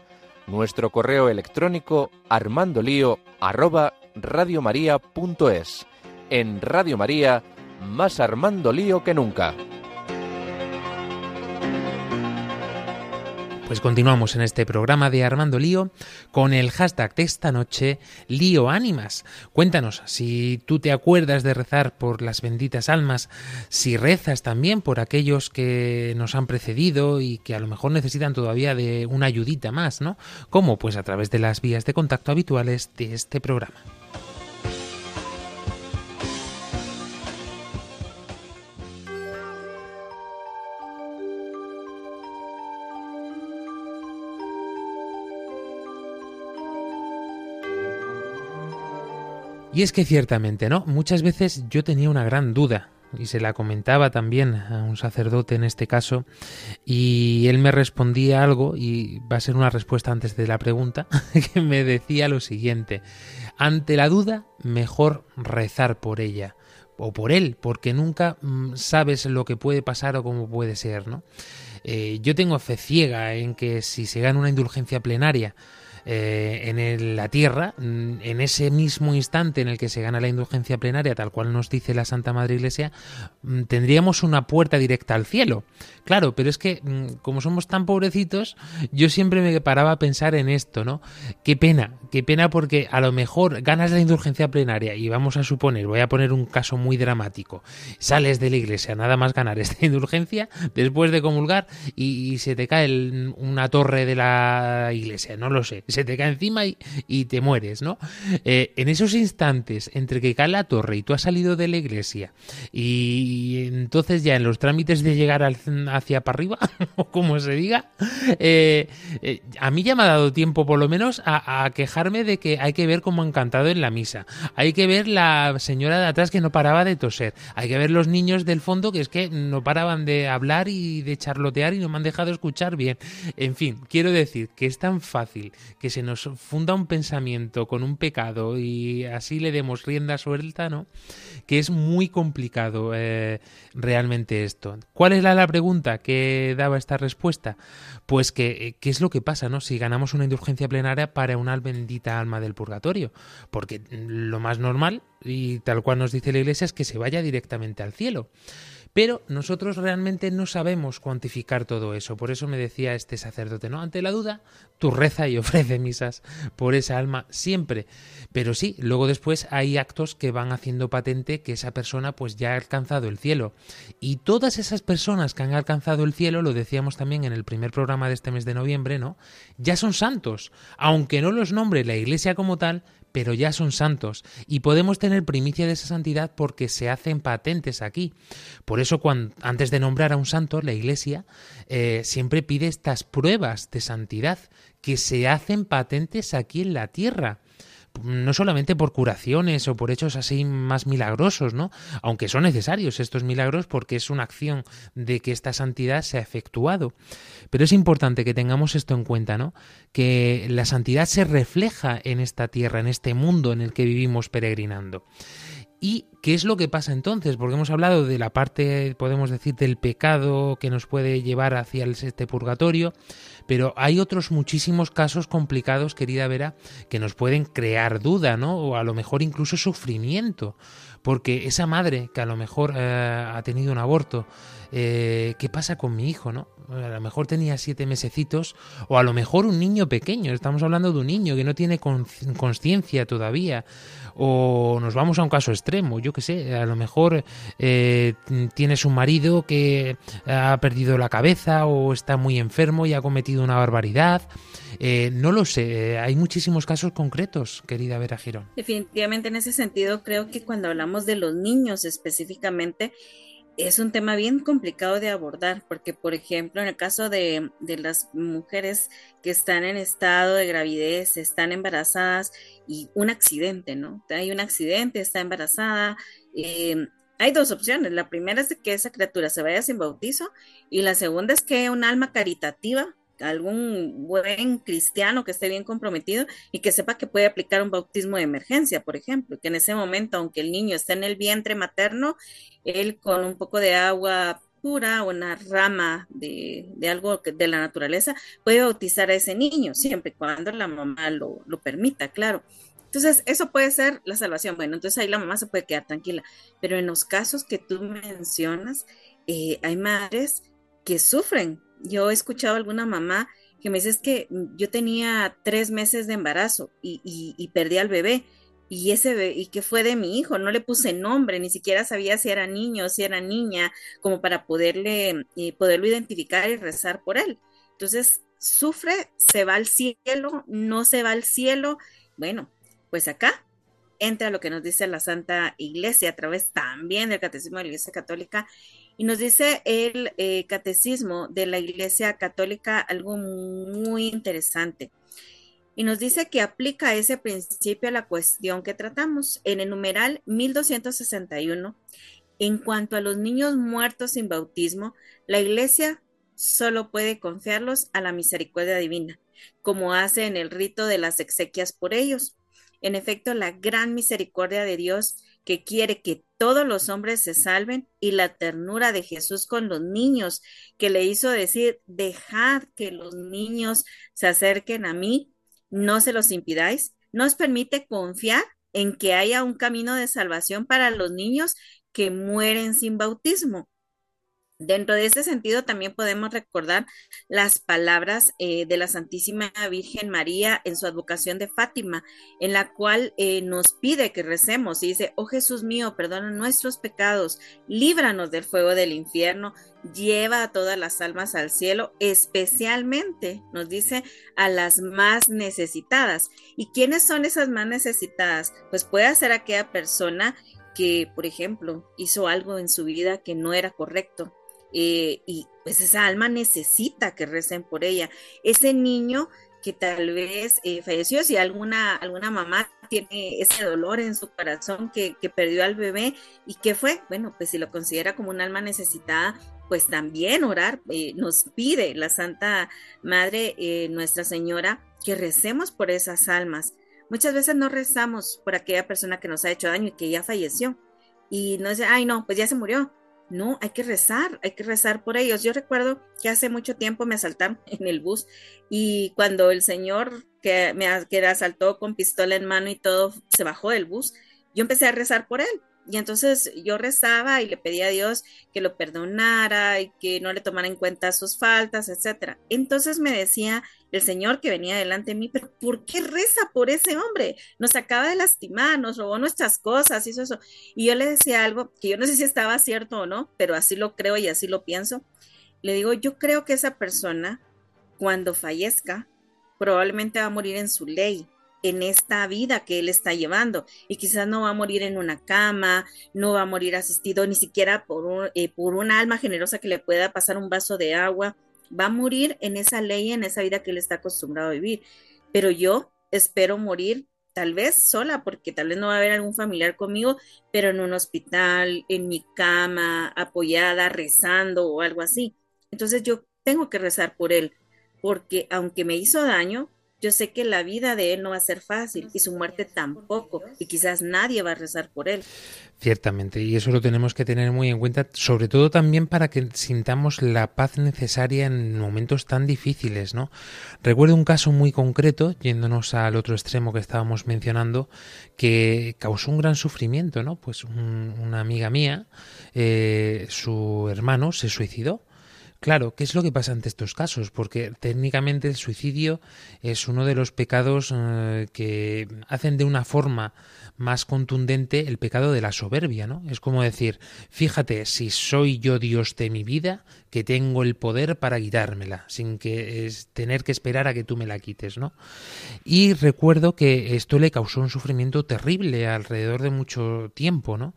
Nuestro correo electrónico armandolío arroba radiomaria.es. En Radio María, más Armando Lío que nunca. Pues continuamos en este programa de Armando Lío con el hashtag de esta noche, Lío Ánimas. Cuéntanos si tú te acuerdas de rezar por las benditas almas, si rezas también por aquellos que nos han precedido y que a lo mejor necesitan todavía de una ayudita más, ¿no? ¿Cómo? Pues a través de las vías de contacto habituales de este programa. Y es que ciertamente, ¿no? Muchas veces yo tenía una gran duda y se la comentaba también a un sacerdote en este caso y él me respondía algo y va a ser una respuesta antes de la pregunta *laughs* que me decía lo siguiente, ante la duda mejor rezar por ella o por él porque nunca mm, sabes lo que puede pasar o cómo puede ser, ¿no? Eh, yo tengo fe ciega en que si se gana una indulgencia plenaria eh, en la tierra, mm, en ese mismo instante en el que se gana la indulgencia plenaria, tal cual nos dice la Santa Madre Iglesia, mm, tendríamos una puerta directa al cielo. Claro, pero es que mm, como somos tan pobrecitos, yo siempre me paraba a pensar en esto, ¿no? Qué pena, qué pena porque a lo mejor ganas la indulgencia plenaria y vamos a suponer, voy a poner un caso muy dramático, sales de la iglesia nada más ganar esta *laughs* indulgencia después de comulgar y, se te cae una torre de la iglesia, no lo sé, se te cae encima y, te mueres, ¿no? Eh, en esos instantes entre que cae la torre y tú has salido de la iglesia y entonces ya en los trámites de llegar hacia para arriba, *laughs* o como se diga, eh, eh, a mí ya me ha dado tiempo por lo menos a, quejarme de que hay que ver cómo han cantado en la misa, hay que ver la señora de atrás que no paraba de toser, hay que ver los niños del fondo que es que no paraban de hablar y de charlotear y no me han dejado escuchar bien. En fin, quiero decir que es tan fácil que se nos funda un pensamiento con un pecado y así le demos rienda suelta, ¿no? Que es muy complicado eh, realmente esto. ¿Cuál es la, pregunta que daba esta respuesta? Pues que, eh, ¿qué es lo que pasa, ¿no? Si ganamos una indulgencia plenaria para una bendita alma del purgatorio. Porque lo más normal, y tal cual nos dice la Iglesia, es que se vaya directamente al cielo. Pero nosotros realmente no sabemos cuantificar todo eso. Por eso me decía este sacerdote, ¿no? Ante la duda, tú reza y *laughs* ofrece misas por esa alma siempre. Pero sí, luego después hay actos que van haciendo patente que esa persona pues ya ha alcanzado el cielo. Y todas esas personas que han alcanzado el cielo, lo decíamos también en el primer programa de este mes de noviembre, ¿no? Ya son santos. Aunque no los nombre la iglesia como tal, pero ya son santos y podemos tener primicia de esa santidad porque se hacen patentes aquí. Por eso antes de nombrar a un santo, la Iglesia eh, siempre pide estas pruebas de santidad que se hacen patentes aquí en la tierra no solamente por curaciones o por hechos así más milagrosos, ¿no? Aunque son necesarios estos milagros porque es una acción de que esta santidad se ha efectuado. Pero es importante que tengamos esto en cuenta, ¿no? Que la santidad se refleja en esta tierra, en este mundo en el que vivimos peregrinando. ¿Y qué es lo que pasa entonces? Porque hemos hablado de la parte, podemos decir, del pecado que nos puede llevar hacia este purgatorio, pero hay otros muchísimos casos complicados, querida Vera, que nos pueden crear duda, ¿no? O a lo mejor incluso sufrimiento. Porque esa madre que a lo mejor eh, ha tenido un aborto, eh, ¿qué pasa con mi hijo, no? A lo mejor tenía siete mesecitos, o a lo mejor un niño pequeño, estamos hablando de un niño que no tiene conciencia todavía, o nos vamos a un caso extremo, yo que sé, a lo mejor eh, tienes un marido que ha perdido la cabeza o está muy enfermo y ha cometido una barbaridad. Eh, no lo sé, hay muchísimos casos concretos, querida Vera. Definitivamente en ese sentido creo que cuando hablamos de los niños específicamente, es un tema bien complicado de abordar, porque por ejemplo, en el caso de, las mujeres que están en estado de gravidez, están embarazadas y un accidente, ¿no? Hay un accidente, está embarazada. Eh, hay dos opciones. La primera es que esa criatura se vaya sin bautizo y la segunda es que un alma caritativa algún buen cristiano que esté bien comprometido y que sepa que puede aplicar un bautismo de emergencia, por ejemplo, que en ese momento, aunque el niño esté en el vientre materno, él con un poco de agua pura o una rama de, algo de la naturaleza puede bautizar a ese niño, siempre y cuando la mamá lo, lo permita, claro. Entonces, eso puede ser la salvación. Bueno, entonces ahí la mamá se puede quedar tranquila. Pero en los casos que tú mencionas, eh, hay madres que sufren yo he escuchado a alguna mamá que me dice es que yo tenía tres meses de embarazo y, y perdí al bebé y ese y que fue de mi hijo, no le puse nombre, ni siquiera sabía si era niño o si era niña, como para poderle poderlo identificar y rezar por él. Entonces, sufre, se va al cielo, no se va al cielo. Bueno, pues acá entra lo que nos dice la Santa Iglesia a través también del Catecismo de la Iglesia Católica y nos dice el eh, Catecismo de la Iglesia Católica algo muy interesante y nos dice que aplica ese principio a la cuestión que tratamos. En el numeral 1261, en cuanto a los niños muertos sin bautismo, la Iglesia solo puede confiarlos a la misericordia divina, como hace en el rito de las exequias por ellos. En efecto, la gran misericordia de Dios que quiere que todos los hombres se salven y la ternura de Jesús con los niños, que le hizo decir, dejad que los niños se acerquen a mí no se los impidáis, nos permite confiar en que haya un camino de salvación para los niños que mueren sin bautismo. Dentro de este sentido, también podemos recordar las palabras eh, de la Santísima Virgen María en su advocación de Fátima, en la cual eh, nos pide que recemos y dice, oh Jesús mío, perdona nuestros pecados, líbranos del fuego del infierno, lleva a todas las almas al cielo, especialmente, nos dice, a las más necesitadas. ¿Y quiénes son esas más necesitadas? Pues puede ser aquella persona que, por ejemplo, hizo algo en su vida que no era correcto eh, y pues esa alma necesita que recen por ella. Ese niño que tal vez eh, falleció, si alguna, alguna mamá tiene ese dolor en su corazón que, perdió al bebé y qué fue, bueno, pues si lo considera como un alma necesitada, pues también orar, eh, nos pide la Santa Madre, Nuestra Señora, que recemos por esas almas. Muchas veces no rezamos por aquella persona que nos ha hecho daño y que ya falleció. Y no dice, ay no, pues ya se murió. No, hay que rezar, hay que rezar por ellos. Yo recuerdo que hace mucho tiempo me asaltaron *laughs* en el bus y cuando el señor que me que asaltó con pistola en mano y todo se bajó del bus, yo empecé a rezar por él y entonces yo rezaba y le pedía a Dios que lo perdonara y que no le tomara en cuenta sus faltas, etcétera. Entonces me decía el Señor que venía delante de mí, pero ¿por qué reza por ese hombre? Nos acaba de lastimar, nos robó nuestras cosas, hizo eso. Y yo le decía algo que yo no sé si estaba cierto o no, pero así lo creo y así lo pienso. Le digo, yo creo que esa persona, cuando fallezca, probablemente va a morir en su ley, en esta vida que él está llevando y quizás no va a morir en una cama, no va a morir asistido ni siquiera por un, eh, por un alma generosa que le pueda pasar un vaso de agua, va a morir en esa ley, en esa vida que él está acostumbrado a vivir. Pero yo espero morir tal vez sola, porque tal vez no va a haber algún familiar conmigo, pero en un hospital, en mi cama, apoyada, rezando o algo así. Entonces yo tengo que rezar por él, porque aunque me hizo daño, yo sé que la vida de él no va a ser fácil y su muerte tampoco, y quizás nadie va a rezar por él. Ciertamente, y eso lo tenemos que tener muy en cuenta, sobre todo también para que sintamos la paz necesaria en momentos tan difíciles, ¿no? Recuerdo un caso muy concreto, yéndonos al otro extremo que estábamos mencionando, que causó un gran sufrimiento, ¿no? Pues una amiga mía, eh, su hermano se suicidó Claro, ¿qué es lo que pasa ante estos casos? Porque técnicamente el suicidio es uno de los pecados eh, que hacen de una forma más contundente el pecado de la soberbia, ¿no? Es como decir, fíjate, si soy yo Dios de mi vida, que tengo el poder para quitármela, sin que es tener que esperar a que tú me la quites, ¿no? Y recuerdo que esto le causó un sufrimiento terrible alrededor de mucho tiempo, ¿no?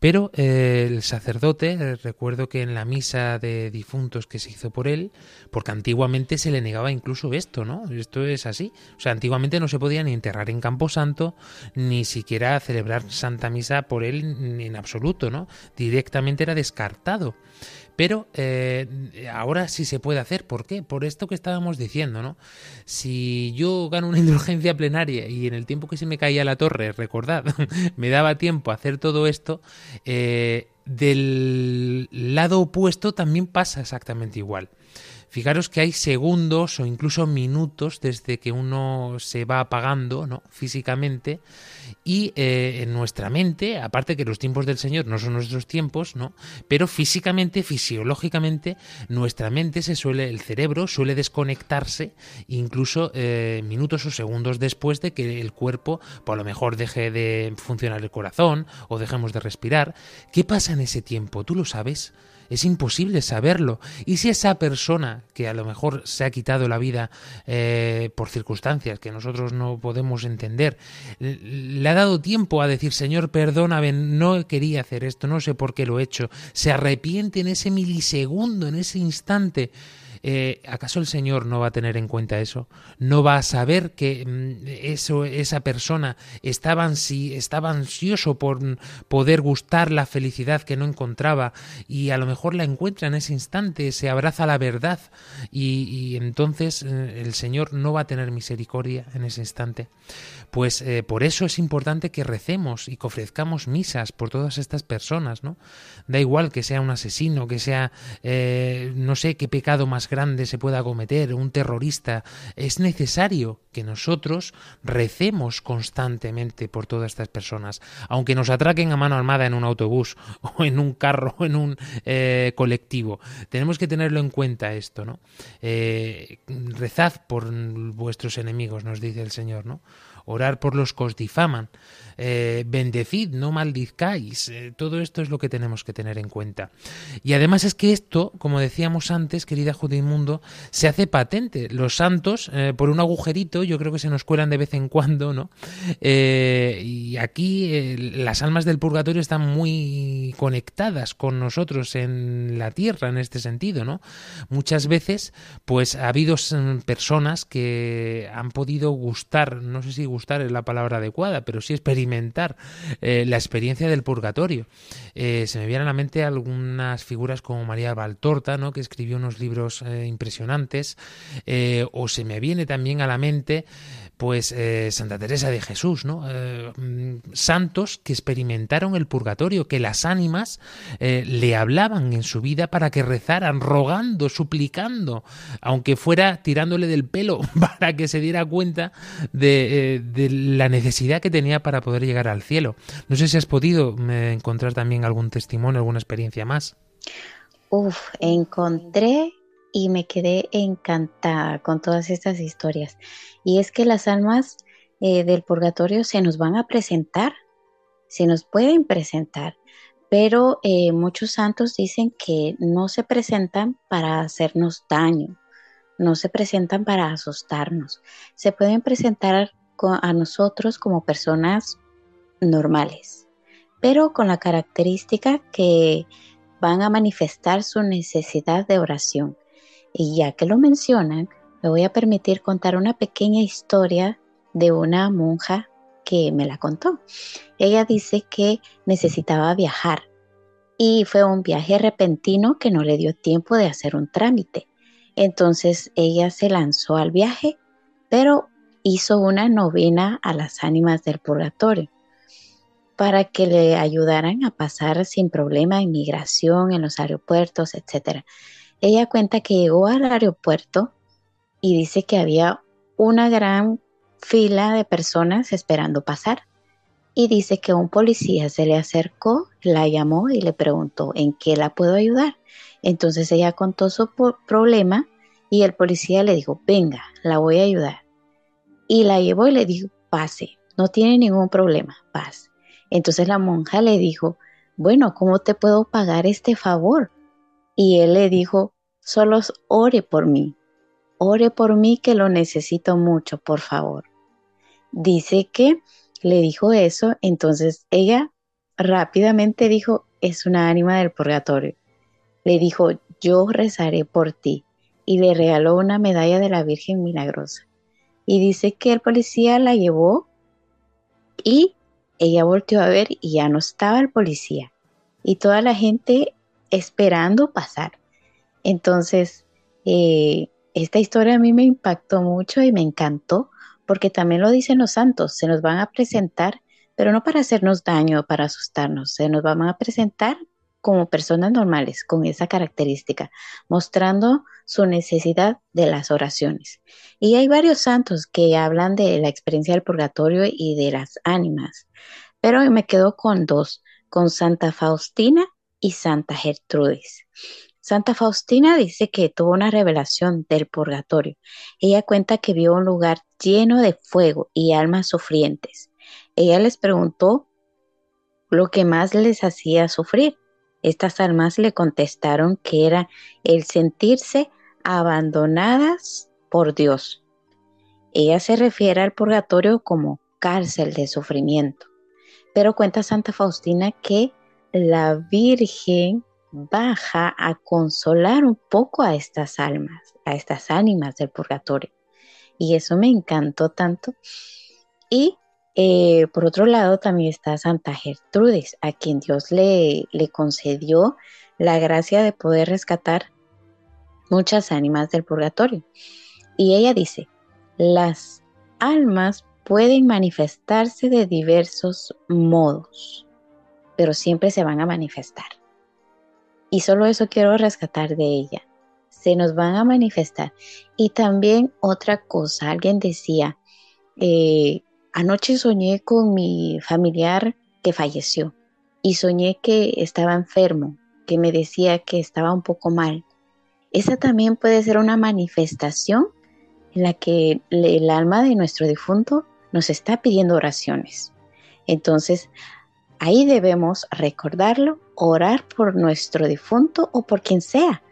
Pero eh, el sacerdote, eh, recuerdo que en la misa de difuntos que se hizo por él, porque antiguamente se le negaba incluso esto, ¿no? Esto es así. O sea, antiguamente no se podía ni enterrar en Camposanto, ni siquiera celebrar Santa Misa por él en absoluto, ¿no? Directamente era descartado. Pero eh, ahora sí se puede hacer. ¿Por qué? Por esto que estábamos diciendo, ¿no? Si yo gano una *laughs* indulgencia plenaria y en el tiempo que se me caía la torre, recordad, *laughs* me daba tiempo a hacer todo esto, eh, del lado opuesto también pasa exactamente igual. Fijaros que hay segundos o incluso minutos desde que uno se va apagando ¿no? físicamente y eh, en nuestra mente, aparte que los tiempos del Señor no son nuestros tiempos, ¿no? Pero físicamente, fisiológicamente, nuestra mente se suele, el cerebro suele desconectarse incluso eh, minutos o segundos después de que el cuerpo, por lo mejor deje de funcionar el corazón o dejemos de respirar. ¿Qué pasa en ese tiempo? ¿Tú lo sabes? Es imposible saberlo. Y si esa persona que a lo mejor se ha quitado la vida eh, por circunstancias que nosotros no podemos entender, le ha dado tiempo a decir, Señor, perdóname, no quería hacer esto, no sé por qué lo he hecho, se arrepiente en ese milisegundo, en ese instante, eh, ¿acaso el Señor no va a tener en cuenta eso? ¿No va a saber que mm, eso, esa persona estaba, estaba ansioso por poder gustar la felicidad que no encontraba y a lo mejor la encuentra en ese instante, se abraza la verdad y, entonces eh, el Señor no va a tener misericordia en ese instante? Pues eh, por eso es importante que recemos y que ofrezcamos misas por todas estas personas, ¿no? Da igual que sea un asesino, que sea, no sé qué pecado más grande se pueda cometer, un terrorista, es necesario que nosotros recemos constantemente por todas estas personas, aunque nos atraquen a mano armada en un autobús *laughs* o en un carro o en un eh, colectivo. Tenemos que tenerlo en cuenta esto, ¿no? Eh, rezad por vuestros enemigos, nos dice el Señor, ¿no? Orar por los que os difaman. Eh, bendecid, no maldizcáis. Eh, todo esto es lo que tenemos que tener en cuenta. Y además es que esto, como decíamos antes, querida Judimundo, se hace patente. Los santos, eh, por un agujerito, yo creo que se nos cuelan de vez en cuando, ¿no? y aquí las almas del purgatorio están muy conectadas con nosotros en la tierra, en este sentido, ¿no? Muchas veces, pues ha habido mm, personas que han podido gustar, no sé si gustar es la palabra adecuada, pero sí experimentar experimentar eh, la experiencia del purgatorio. Eh, se me vienen a la mente algunas figuras como María Valtorta, ¿no? que escribió unos libros eh, impresionantes, o se me viene también a la mente pues eh, Santa Teresa de Jesús, ¿no? Eh, mm, santos que experimentaron el purgatorio, que las ánimas eh, le hablaban en su vida para que rezaran, rogando, suplicando, aunque fuera tirándole del pelo *laughs* para que se diera cuenta de, de la necesidad que tenía para poder llegar al cielo. No sé si has podido encontrar también algún testimonio, alguna experiencia más. Uf, encontré y me quedé encantada con todas estas historias. Y es que las almas eh, del purgatorio se nos van a presentar, se nos pueden presentar, pero eh, muchos santos dicen que no se presentan para hacernos daño, no se presentan para asustarnos, se pueden presentar a nosotros como personas normales, pero con la característica que van a manifestar su necesidad de oración y ya que lo mencionan, me voy a permitir contar una pequeña historia de una monja que me la contó. Ella dice que necesitaba viajar y fue un viaje repentino que no le dio tiempo de hacer un trámite. Entonces ella se lanzó al viaje, pero hizo una novena a las ánimas del purgatorio para que le ayudaran a pasar sin problema en migración, en los aeropuertos, etc. Ella cuenta que llegó al aeropuerto y dice que había una gran fila de personas esperando pasar. Y dice que un policía se le acercó, la llamó y le preguntó en qué la puedo ayudar. Entonces ella contó su problema y el policía le dijo, venga, la voy a ayudar. Y la llevó y le dijo, pase, no tiene ningún problema, pase. Entonces la monja le dijo, bueno, ¿cómo te puedo pagar este favor? Y él le dijo, solo ore por mí, ore por mí que lo necesito mucho, por favor. Dice que le dijo eso, entonces ella rápidamente dijo, es una ánima del purgatorio. Le dijo, yo rezaré por ti. Y le regaló una medalla de la Virgen Milagrosa. Y dice que el policía la llevó y ella volteó a ver y ya no estaba el policía. Y toda la gente esperando pasar. Entonces, eh, esta historia a mí me impactó mucho y me encantó porque también lo dicen los santos, se nos van a presentar, pero no para hacernos daño, para asustarnos, se nos van a presentar como personas normales, con esa característica, mostrando su necesidad de las oraciones. Y hay varios santos que hablan de la experiencia del purgatorio y de las ánimas, pero me quedo con dos, con Santa Faustina y Santa Gertrudis. Santa Faustina dice que tuvo una revelación del purgatorio. Ella cuenta que vio un lugar lleno de fuego y almas sufrientes. Ella les preguntó lo que más les hacía sufrir. Estas almas le contestaron que era el sentirse abandonadas por Dios. Ella se refiere al purgatorio como cárcel de sufrimiento. Pero cuenta Santa Faustina que la Virgen baja a consolar un poco a estas almas, a estas ánimas del purgatorio. Y eso me encantó tanto. Y eh, por otro lado también está Santa Gertrudis, a quien Dios le, le concedió la gracia de poder rescatar muchas ánimas del purgatorio. Y ella dice, las almas pueden manifestarse de diversos modos, pero siempre se van a manifestar. Y solo eso quiero rescatar de ella. Se nos van a manifestar. Y también otra cosa, alguien decía, eh, anoche soñé con mi familiar que falleció y soñé que estaba enfermo, que me decía que estaba un poco mal. Esa también puede ser una manifestación en la que el alma de nuestro difunto nos está pidiendo oraciones. Entonces, Ahí debemos recordarlo, orar por nuestro difunto o por quien sea.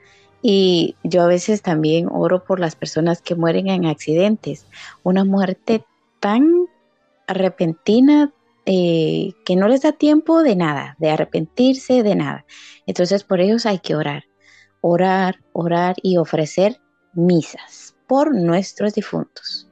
Y yo a veces también oro por las personas que mueren en accidentes. Una muerte tan repentina eh, que no les da tiempo de nada, de arrepentirse de nada. Entonces por ellos hay que orar, orar, orar y ofrecer misas por nuestros difuntos.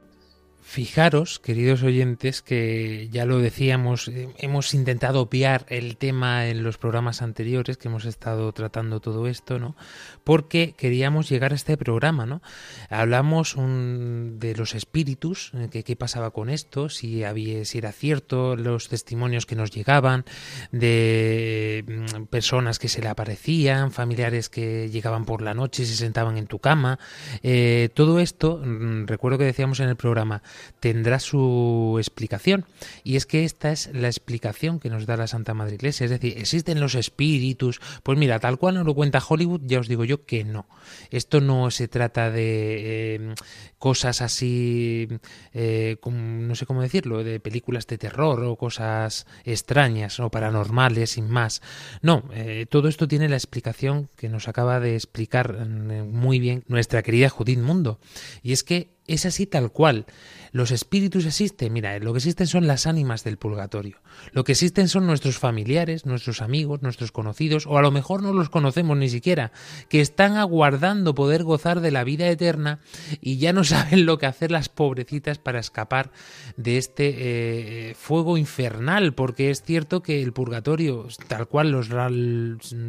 Fijaros, queridos oyentes, que ya lo decíamos, eh, hemos intentado obviar el tema en los programas anteriores que hemos estado tratando todo esto, ¿no? Porque queríamos llegar a este programa, ¿no? Hablamos de los espíritus, eh, que qué pasaba con esto, si había, si era cierto los testimonios que nos llegaban de mm, personas que se le aparecían, familiares que llegaban por la noche y se sentaban en tu cama, eh, todo esto, mm, recuerdo que decíamos en el programa tendrá su explicación. Y es que esta es la explicación que nos da la Santa Madre Iglesia. Es decir, ¿existen los espíritus? Pues mira, tal cual nos lo cuenta Hollywood, ya os digo yo que no. Esto no se trata de eh, cosas así, eh, no sé cómo decirlo, de películas de terror o cosas extrañas o paranormales sin más. No, eh, todo esto tiene la explicación que nos acaba de explicar mm, muy bien nuestra querida Judith Mundo. Y es que es así tal cual. Los espíritus existen, mira, lo que existen son las ánimas del purgatorio. Lo que existen son nuestros familiares, nuestros amigos, nuestros conocidos, o a lo mejor no los conocemos ni siquiera, que están aguardando poder gozar de la vida eterna y ya no *laughs* saben lo que hacer las pobrecitas para escapar de este eh, fuego infernal, porque es cierto que el purgatorio, tal cual los,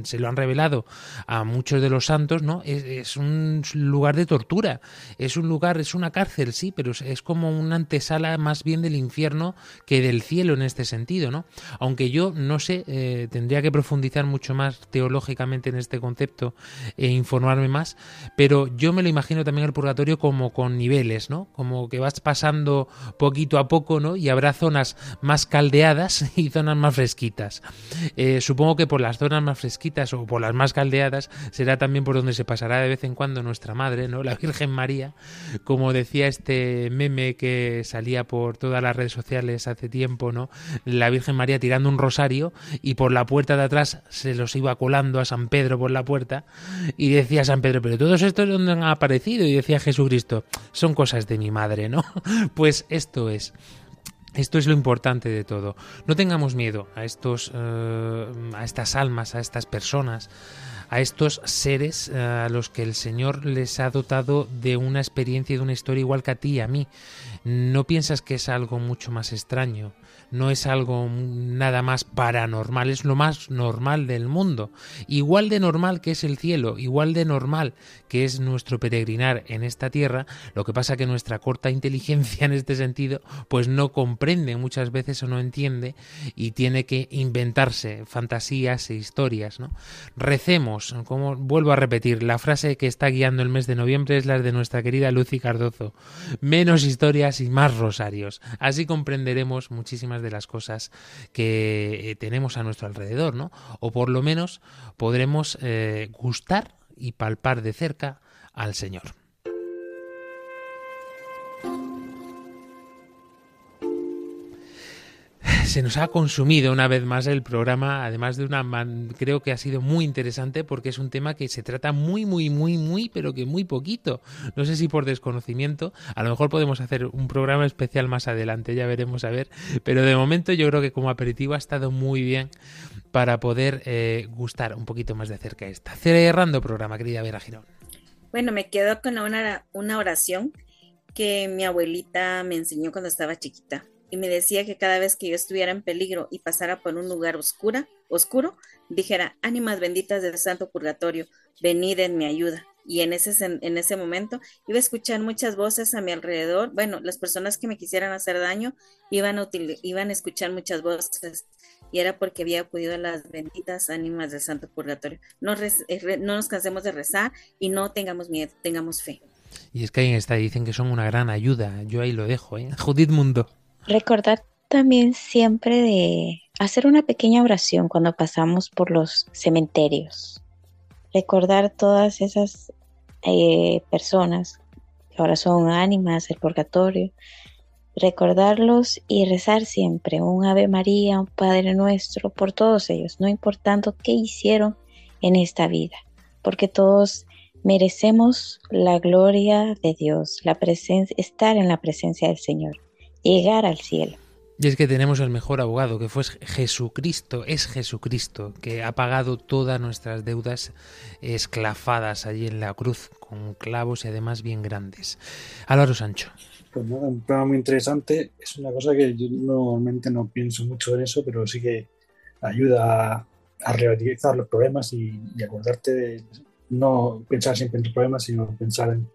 se lo han revelado a muchos de los santos, ¿no? Es, es un lugar de tortura, es un lugar, es una cárcel, sí, pero es como una antesala más bien del infierno que del cielo en este sentido, ¿no? Aunque yo no sé, eh, tendría que profundizar mucho más teológicamente en este concepto e informarme más, pero yo me lo imagino también el purgatorio como con niveles, ¿no? Como que vas pasando poquito a poco, ¿no? Y habrá zonas más caldeadas *laughs* y zonas más fresquitas. Eh, supongo que por las zonas más fresquitas o por las más caldeadas será también por donde se pasará de vez en cuando nuestra madre, ¿no? La Virgen María, como decía este meme que salía por todas las redes sociales hace tiempo, ¿no? La Virgen María tirando un rosario y por la puerta de atrás se los iba colando a San Pedro por la puerta y decía San Pedro, pero todos estos donde han aparecido y decía Jesucristo, son cosas de mi madre, ¿no? *laughs* Pues esto es. Esto es lo importante de todo. No tengamos miedo a estos, eh, a estas almas, a estas personas, a estos seres eh, a los que el Señor les ha dotado de una experiencia y de una historia igual que a ti y a mí. ¿No piensas que es algo mucho más extraño? No es algo nada más paranormal, es lo más normal del mundo. Igual de normal que es el cielo, igual de normal que es nuestro peregrinar en esta tierra, lo que pasa que nuestra corta inteligencia *laughs* en este sentido pues no comprende muchas veces o no entiende y tiene que inventarse fantasías e historias, ¿no? Recemos, como vuelvo a repetir, la frase que está guiando el mes de noviembre es la de nuestra querida Lucy Cardozo. Menos historias y más rosarios. Así comprenderemos muchísimas de las cosas que eh, tenemos a nuestro alrededor, ¿no? O por lo menos podremos eh, gustar y palpar de cerca al Señor. Se nos ha consumido una vez más el programa, además de una creo que ha sido muy interesante porque es un tema que se trata muy muy muy muy pero que muy poquito. No sé si por desconocimiento, a lo mejor podemos hacer un programa especial más adelante, ya veremos a ver, pero de momento yo creo que como aperitivo ha estado muy bien para poder eh, gustar un poquito más de cerca esta. Cerrando programa, querida Vera Girón. Bueno, me quedo con una, una oración que mi abuelita me enseñó cuando estaba chiquita y me decía que cada vez que yo estuviera en peligro y pasara por un lugar oscura, oscuro, dijera, ánimas benditas del Santo Purgatorio, venid en mi ayuda. Y en ese, en ese momento iba a escuchar muchas voces a mi alrededor. Bueno, las personas que me quisieran hacer daño iban a, iban a escuchar muchas voces. Y era porque había acudido a las benditas ánimas del Santo Purgatorio. No, eh, no nos cansemos de rezar y no tengamos miedo, tengamos fe. Y es que ahí está, dicen que son una gran ayuda. Yo ahí lo dejo, ¿eh? *laughs* Judith Mundo. Recordar también siempre de hacer una pequeña oración cuando pasamos por los cementerios. Recordar todas esas eh, personas que ahora son ánimas, el purgatorio. Recordarlos y rezar siempre un Ave María, un Padre Nuestro, por todos ellos, no importando qué hicieron en esta vida, porque todos merecemos la gloria de Dios, la presencia, estar en la presencia del Señor llegar al cielo. Y es que tenemos el mejor abogado, que fue Jesucristo, es Jesucristo, que ha pagado todas nuestras deudas esclafadas allí en la cruz, con clavos y además bien grandes. Álvaro Sancho. Pues nada, un programa muy interesante. Es una cosa que yo normalmente no pienso mucho en eso, pero sí que ayuda a, a relativizar los problemas y, acordarte de no pensar siempre en tus problemas, sino pensar en,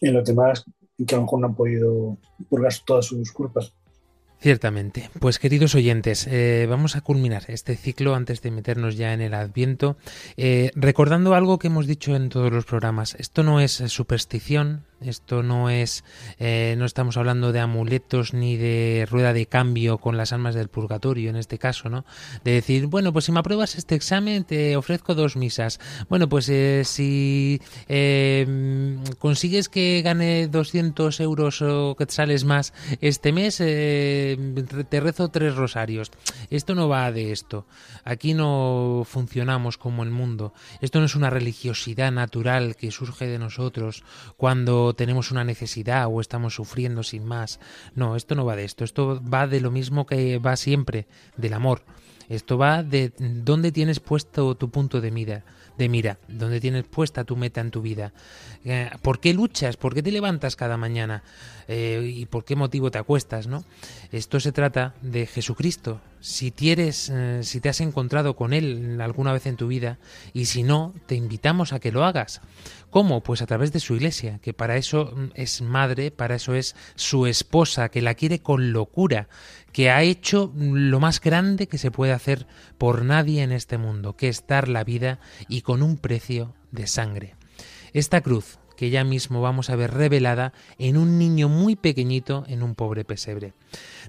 en los demás que a lo mejor no han podido purgar todas sus culpas. Ciertamente. Pues queridos oyentes, eh, vamos a culminar este ciclo antes de meternos ya en el adviento, eh, recordando algo que hemos dicho en todos los programas. Esto no es superstición, esto no es, eh, no estamos hablando de amuletos ni de rueda de cambio con las almas del purgatorio en este caso, ¿no? De decir, bueno, pues si me apruebas este examen te ofrezco dos misas. Bueno, pues eh, si eh, consigues que gane 200 euros o que sales más este mes, te rezo tres rosarios. Esto no va de esto. Aquí no funcionamos como el mundo. Esto no es una religiosidad natural que surge de nosotros cuando tenemos una necesidad o estamos sufriendo sin más. No, esto no va de esto, esto va de lo mismo que va siempre, del amor. Esto va de dónde tienes puesto tu punto de mira, de mira, dónde tienes puesta tu meta en tu vida. Eh, ¿Por qué luchas? ¿Por qué te levantas cada mañana? Eh, ¿Y por qué motivo te acuestas? ¿no? Esto se trata de Jesucristo. Si tienes, eh, si te has encontrado con Él alguna vez en tu vida, y si no, te invitamos a que lo hagas. ¿Cómo? Pues a través de su iglesia, que para eso mm, es madre, para eso es su esposa, que la quiere con locura, que ha hecho lo más grande que se puede hacer por nadie en este mundo, que es dar la vida y con un precio de sangre. Esta cruz, que ya mismo vamos a ver revelada en un niño muy pequeñito en un pobre pesebre.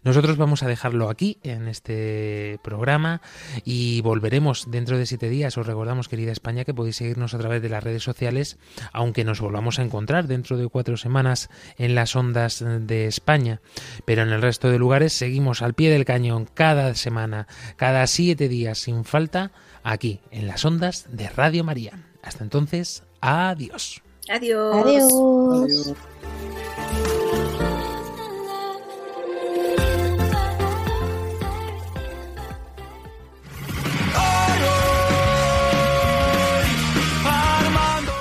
Nosotros vamos a dejarlo aquí en este programa y volveremos dentro de siete días. Os recordamos, querida España, que podéis seguirnos a través de las redes sociales, aunque nos volvamos a encontrar dentro de cuatro semanas en las ondas de España. Pero en el resto de lugares seguimos al pie del cañón cada semana, cada siete días sin falta, aquí en las ondas de Radio María. Hasta entonces, adiós. Adiós. Adiós.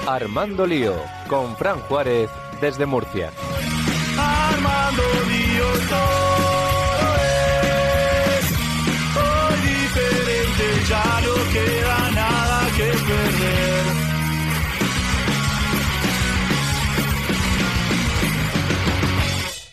Armando Lío, con Fran Juárez, desde Murcia. Armando Lío,